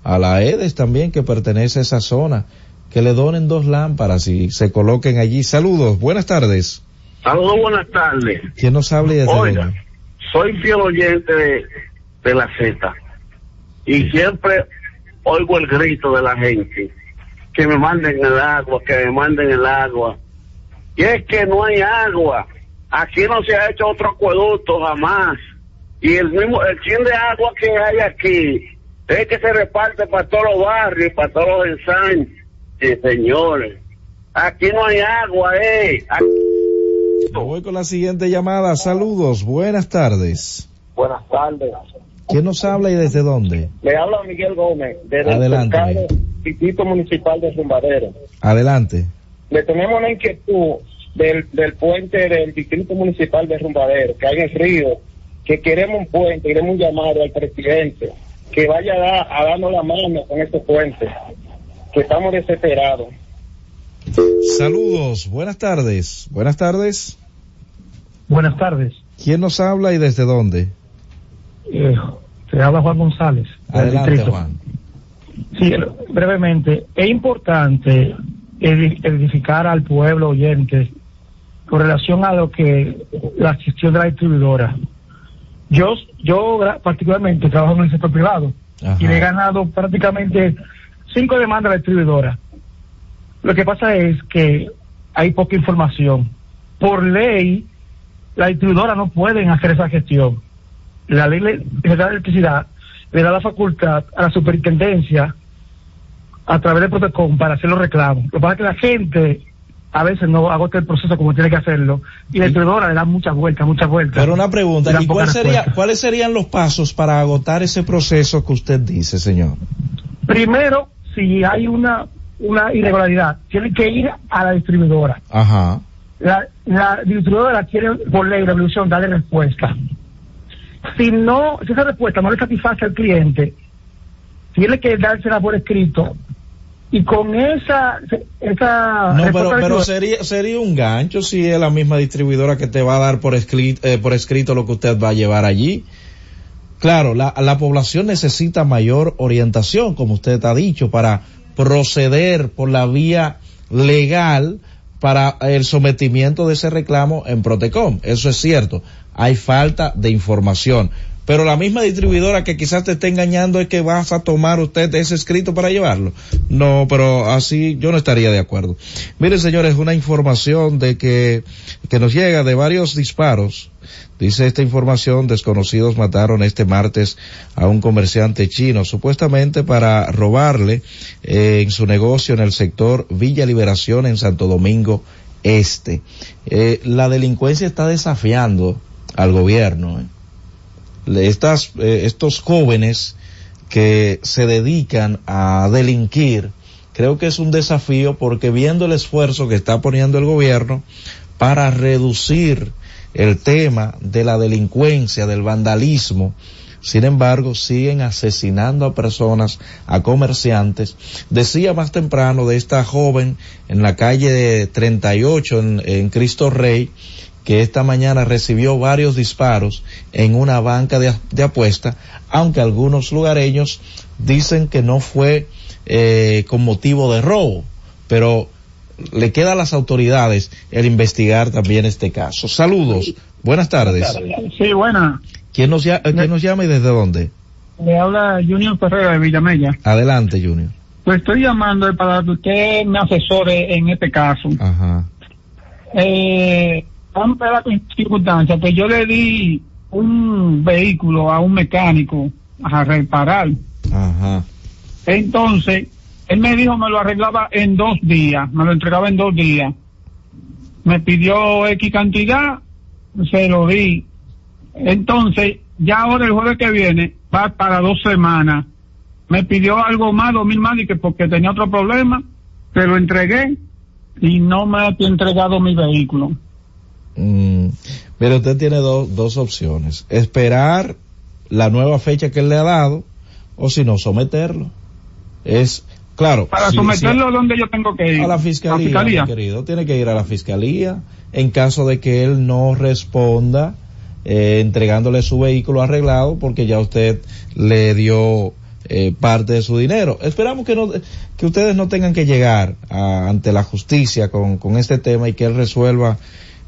a la EDES también que pertenece a esa zona, que le donen dos lámparas y se coloquen allí. Saludos, buenas tardes. Saludos, buenas tardes. ¿Quién nos habla y Oiga, soy fiel oyente de, de la Z y siempre oigo el grito de la gente que me manden el agua, que me manden el agua. Y es que no hay agua. Aquí no se ha hecho otro acueducto jamás. Y el mismo, el chin de agua que hay aquí es que se reparte para todos los barrios, para todos los ensanches, señores. Aquí no hay agua, eh. Voy con la siguiente llamada. Saludos, buenas tardes. Buenas tardes. ¿Quién nos habla y desde dónde? Le habla Miguel Gómez, desde Adelante, el Distrito Municipal de Zumbadero. Adelante. Le tenemos una inquietud del, del puente del Distrito Municipal de Rumbadero, que hay en el río, que queremos un puente, queremos un llamado al presidente, que vaya a, dar- a darnos la mano con este puente, que estamos desesperados. Saludos, buenas tardes. Buenas tardes. Buenas tardes. ¿Quién nos habla y desde dónde? Eh, te habla Juan González. del Adelante, distrito. Juan. Sí, brevemente, es importante edi- edificar al pueblo oyente con relación a lo que la gestión de la distribuidora. Yo, yo particularmente trabajo en el sector privado y le he ganado prácticamente cinco demandas a la distribuidora. Lo que pasa es que hay poca información. Por ley, la distribuidora no pueden hacer esa gestión. La ley de electricidad le da la facultad a la superintendencia a través del protocolo para hacer los reclamos. Lo que pasa es que la gente a veces no agota el proceso como tiene que hacerlo y la distribuidora le da muchas vueltas, muchas vueltas. Pero una pregunta, Y da ¿y poca cuál sería, cuáles serían los pasos para agotar ese proceso que usted dice, señor? Primero, si hay una, una irregularidad, tiene que ir a la distribuidora. Ajá. La, la distribuidora tiene por ley la de darle respuesta. Si no, si esa respuesta no le satisface al cliente, tiene que dársela por escrito y con esa esa No, pero, pero sería, sería un gancho si es la misma distribuidora que te va a dar por escrito, por escrito lo que usted va a llevar allí. Claro, la, la población necesita mayor orientación, como usted ha dicho, para proceder por la vía legal para el sometimiento de ese reclamo en Protecom. Eso es cierto. Hay falta de información. Pero la misma distribuidora que quizás te esté engañando es que vas a tomar usted ese escrito para llevarlo. No, pero así yo no estaría de acuerdo. Miren, señores, una información de que, que nos llega de varios disparos. Dice esta información, desconocidos mataron este martes a un comerciante chino, supuestamente para robarle eh, en su negocio en el sector Villa Liberación en Santo Domingo Este. Eh, la delincuencia está desafiando al gobierno. eh. Estas, eh, estos jóvenes que se dedican a delinquir, creo que es un desafío porque viendo el esfuerzo que está poniendo el gobierno para reducir el tema de la delincuencia, del vandalismo, sin embargo, siguen asesinando a personas, a comerciantes. Decía más temprano de esta joven en la calle 38 en, en Cristo Rey, que esta mañana recibió varios disparos en una banca de, de apuesta, aunque algunos lugareños dicen que no fue eh, con motivo de robo, pero le queda a las autoridades el investigar también este caso. Saludos, buenas tardes. Sí, buena. ¿Quién nos, llama, ¿quién nos llama y desde dónde? Le habla Junior Ferreira de Villamella. Adelante, Junior. Pues estoy llamando para que usted me asesore en este caso. Ajá. Eh, vamos a la circunstancia, pues yo le di un vehículo a un mecánico a reparar. Ajá. Entonces, él me dijo me lo arreglaba en dos días, me lo entregaba en dos días. Me pidió X cantidad, se lo di. Entonces, ya ahora el jueves que viene, va para dos semanas. Me pidió algo más, dos mil más, y que porque tenía otro problema, se lo entregué y no me ha entregado mi vehículo. Mm, Pero usted tiene dos dos opciones. Esperar la nueva fecha que él le ha dado o si no, someterlo. Es, claro. Para someterlo si- donde yo tengo que ir. a la fiscalía, ¿A fiscalía? querido. Tiene que ir a la fiscalía en caso de que él no responda eh, entregándole su vehículo arreglado porque ya usted le dio eh, parte de su dinero. Esperamos que no que ustedes no tengan que llegar a- ante la justicia con, con este tema y que él resuelva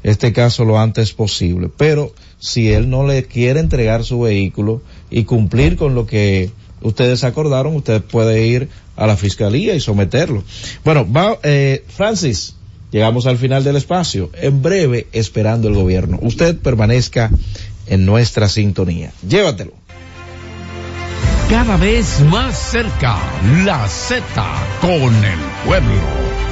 este caso lo antes posible. Pero si él no le quiere entregar su vehículo y cumplir con lo que ustedes acordaron, usted puede ir a la fiscalía y someterlo. Bueno, va, eh, Francis, llegamos al final del espacio. En breve, esperando el gobierno. Usted permanezca en nuestra sintonía. Llévatelo. Cada vez más cerca, la Z con el pueblo.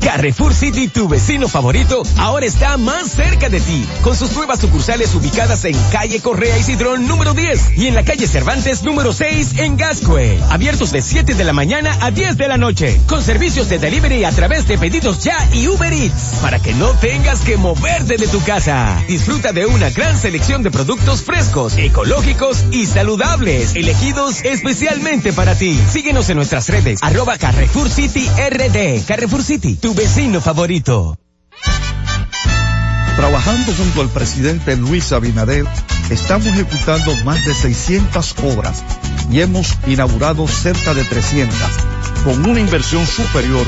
Carrefour City, tu vecino favorito, ahora está más cerca de ti, con sus nuevas sucursales ubicadas en calle Correa y Cidrón número 10 y en la calle Cervantes número 6 en Gascue. Abiertos de 7 de la mañana a 10 de la noche, con servicios de delivery a través de pedidos ya y Uber Eats, para que no tengas que moverte de tu casa. Disfruta de una gran selección de productos frescos, ecológicos y saludables, elegidos especialmente para ti. Síguenos en nuestras redes, arroba Carrefour City RD. Carrefour City, tu vecino favorito. Trabajando junto al presidente Luis Abinader, estamos ejecutando más de 600 obras y hemos inaugurado cerca de 300, con una inversión superior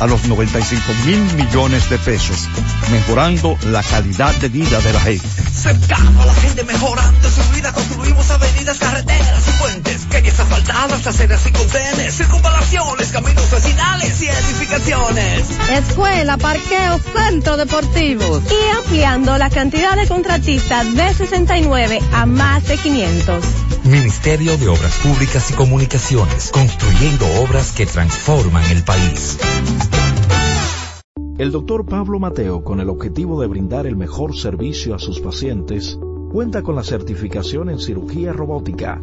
a los 95 mil millones de pesos, mejorando la calidad de vida de la gente. Cercano a la gente mejorando su vida, construimos avenidas, carreteras y puentes, calles asfaltadas, aceras y contenes, circunvalaciones, caminos vecinales y edificaciones. Escuela, parqueo, centro deportivo. Y ampliando la cantidad de contratistas de 69 a más de 500. Ministerio de Obras Públicas y Comunicaciones, construyendo obras que transforman el país. El doctor Pablo Mateo, con el objetivo de brindar el mejor servicio a sus pacientes, cuenta con la certificación en cirugía robótica,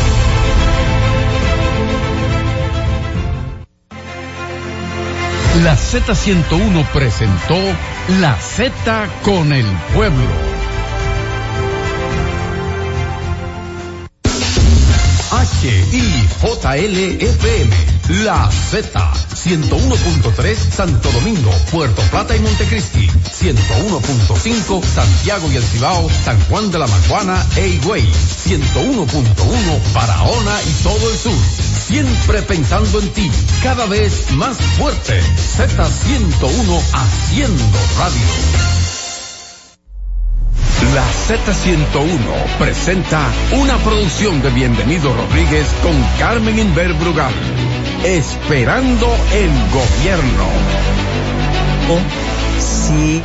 La Z101 presentó La Z con el pueblo. HIJLFM, La Z, 101.3 Santo Domingo, Puerto Plata y Montecristi, 101.5 Santiago y El Cibao, San Juan de la Maguana e Higüey, 101.1 Barahona y todo el sur. Siempre pensando en ti, cada vez más fuerte. Z101 haciendo radio. La Z101 presenta una producción de Bienvenido Rodríguez con Carmen Inver Brugal. Esperando el gobierno. Sí,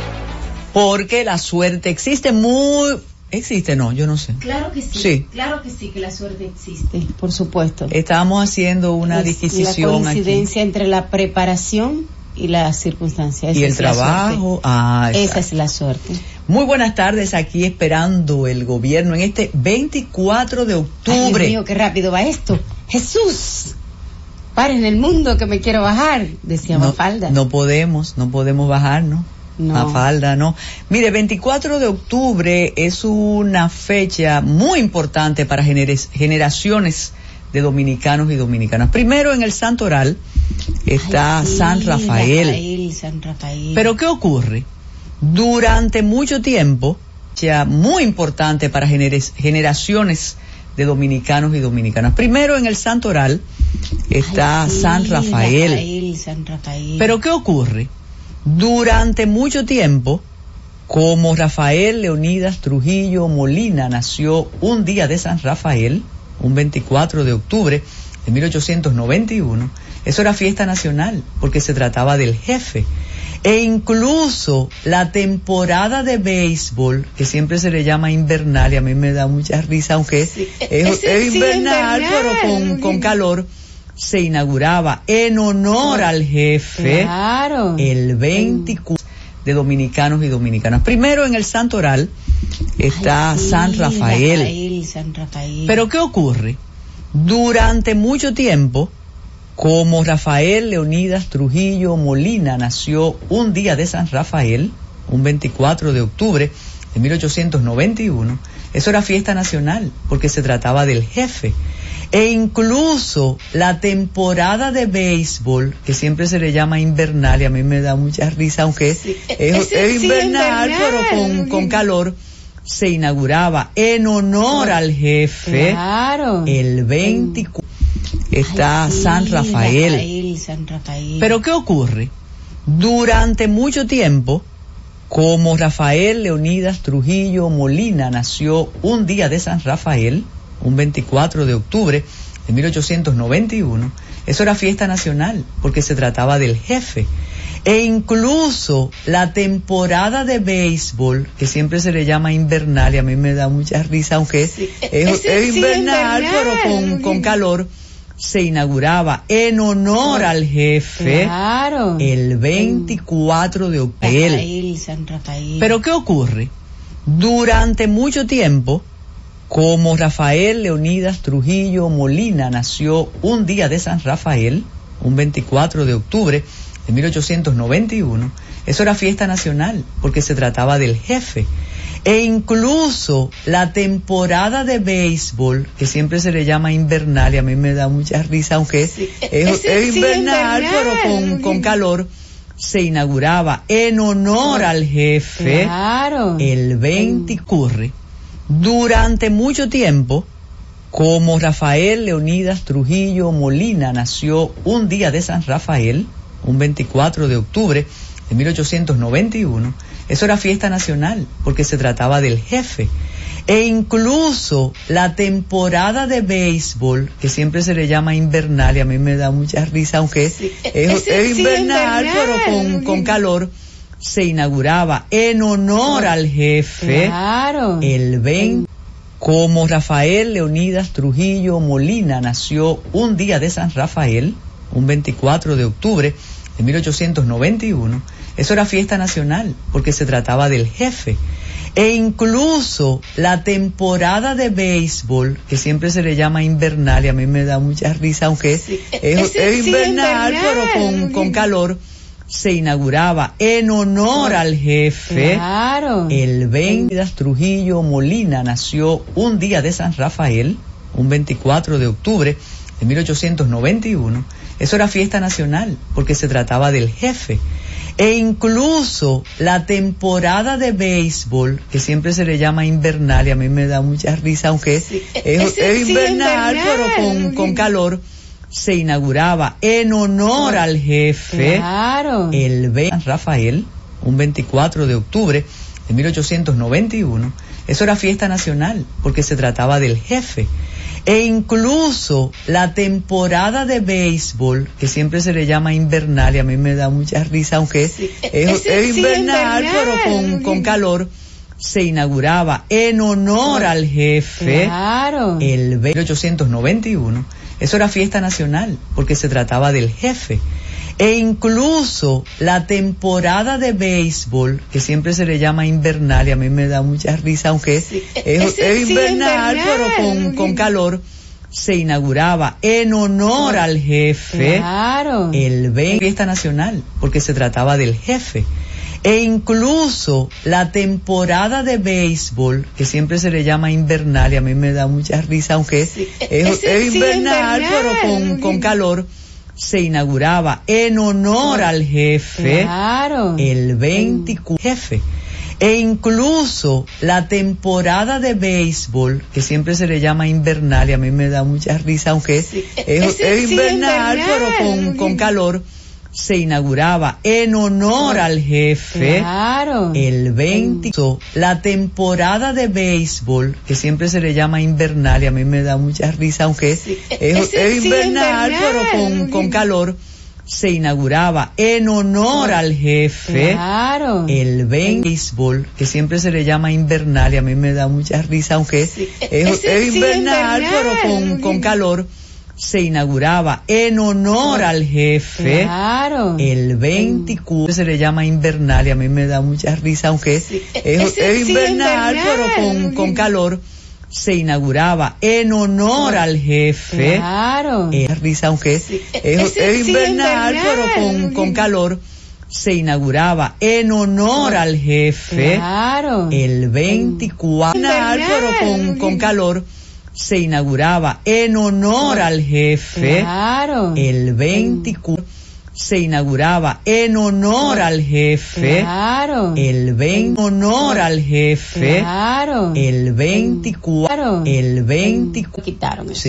porque la suerte existe muy... Existe, no, yo no sé. Claro que sí, Sí. Claro que sí, que la suerte existe, por supuesto. Estábamos haciendo una Es disquisición La aquí. coincidencia entre la preparación y las circunstancias. Y Esa el es la trabajo. suerte. Ah, Esa es la suerte. Muy buenas tardes aquí esperando el gobierno en este 24 de Ay, octubre. Dios mío, qué rápido va esto. Jesús, para en el mundo que me quiero bajar, decía no, Mafalda. no podemos, no podemos bajarnos. No. Mafalda, no. Mire, 24 de octubre es una fecha muy importante para gener- generaciones de dominicanos y dominicanas. Primero en el Santo Oral está Ay, sí, San Rafael. Rafael, San Rafael. Pero ¿qué ocurre? Durante mucho tiempo, ya muy importante para gener- generaciones de dominicanos y dominicanas. Primero en el Santo Oral está Ay, sí, San Rafael. Rafael, San Rafael. Pero ¿qué ocurre? Durante mucho tiempo, como Rafael Leonidas Trujillo Molina nació un día de San Rafael, un 24 de octubre de 1891, eso era fiesta nacional, porque se trataba del jefe. E incluso la temporada de béisbol, que siempre se le llama invernal, y a mí me da mucha risa, aunque es, es- sí, invernal, invernal. pero con, con calor, se inauguraba en honor al jefe Claro. el 24 de dominicanos y dominicanas. Primero en el Santo Oral está Ay, sí, San Rafael. Rafael, San Rafael. Pero ¿qué ocurre? Durante mucho tiempo, como Rafael Leonidas Trujillo Molina nació un día de San Rafael, un 24 de octubre de 1891, eso era fiesta nacional, porque se trataba del jefe. E incluso la temporada de béisbol, que siempre se le llama invernal, y a mí me da mucha risa, aunque es, sí, invernal, invernal. pero con, con calor, se inauguraba en honor al jefe Claro. el 24 está Ay, sí, San Rafael. Rafael, San Rafael. Pero ¿qué ocurre? Durante mucho tiempo, como Rafael Leonidas Trujillo Molina nació un día de San Rafael, un 24 de octubre de 1891, eso era fiesta nacional, porque se trataba del jefe. E incluso la temporada de béisbol, que siempre se le llama invernal, y a mí me da mucha risa, aunque es, sí, invernal, invernal. pero con, con calor, se inauguraba en honor al jefe Claro. el 24 de octubre. Rafael, San Rafael. Pero ¿qué ocurre? Durante mucho tiempo, como Rafael Leonidas Trujillo Molina nació un día de San Rafael, un 24 de octubre de 1891, eso era fiesta nacional, porque se trataba del jefe. E incluso la temporada de béisbol, que siempre se le llama invernal, y a mí me da mucha risa, aunque es, sí, invernal, pero con, con calor, se inauguraba en honor al jefe Claro. el 20 ocurre durante mucho tiempo como Rafael Leonidas Trujillo Molina nació un día de San Rafael, un 24 de octubre de 1891, eso era fiesta nacional, porque se trataba del jefe. E incluso la temporada de béisbol, que siempre se le llama invernal y a mí me da mucha risa, aunque es, sí, invernal, invernal. pero con, con calor, se inauguraba en honor al jefe Claro. el 20. Como Rafael Leonidas Trujillo Molina nació un día de San Rafael, un 24 de octubre de 1891, eso era fiesta nacional porque se trataba del jefe. E incluso la temporada de béisbol, que siempre se le llama invernal y a mí me da mucha risa, aunque es, es- ese es sí, invernal, invernal. pero con, con calor, se inauguraba en honor al jefe. Claro. El 20 Trujillo Molina nació un día de San Rafael, un 24 de octubre de 1891. Eso era fiesta nacional porque se trataba del jefe. E incluso la temporada de béisbol, que siempre se le llama invernal y a mí me da mucha risa, aunque es, sí, invernal, invernal. pero con, con calor, se inauguraba en honor al jefe Claro. el 20 San Rafael, un 24 de octubre de 1891. Eso era fiesta nacional porque se trataba del jefe. E incluso la temporada de béisbol, que siempre se le llama invernal y a mí me da mucha risa, aunque es, sí, invernal, invernal. pero con, con calor, se inauguraba en honor al jefe Claro. el 1891. Eso era fiesta nacional porque se trataba del jefe. E incluso la temporada de béisbol, que siempre se le llama invernal y a mí me da mucha risa, aunque es, sí, invernal, pero con, con calor, se inauguraba en honor al jefe Claro. el 20 fiesta nacional porque se trataba del jefe. E incluso la temporada de béisbol, que siempre se le llama invernal y a mí me da mucha risa, aunque es, es- sí, invernal, pero con, con calor, se inauguraba en honor al jefe Claro. el 24 jefe. E incluso la temporada de béisbol, que siempre se le llama invernal y a mí me da mucha risa, aunque es, es- sí, invernal, invernal. pero con, con calor, se inauguraba en honor al jefe Claro. el 20. La temporada de béisbol, que siempre se le llama invernal y a mí me da mucha risa, aunque es, es- es sí, invernal, invernal. pero con, con calor, se inauguraba en honor al jefe Claro. el 20 béisbol, que siempre se le llama invernal y a mí me da mucha risa, aunque es, es- es sí, invernal, invernal. pero con, con calor, se inauguraba en honor al jefe Claro. el 24 se le llama invernal y a mí me da mucha risa, aunque es, es- sí, invernal, pero con, con calor, se inauguraba en honor al jefe. Claro. Eh, risa, aunque es, es- sí, invernal, pero con, con calor, se inauguraba en honor al jefe. Claro. El 24 Invernal. pero con, con calor, se inauguraba en honor al jefe Claro. el 24 se inauguraba en honor al jefe Claro. el 20 honor al jefe Claro. el 24 el 24 Quitaron eso.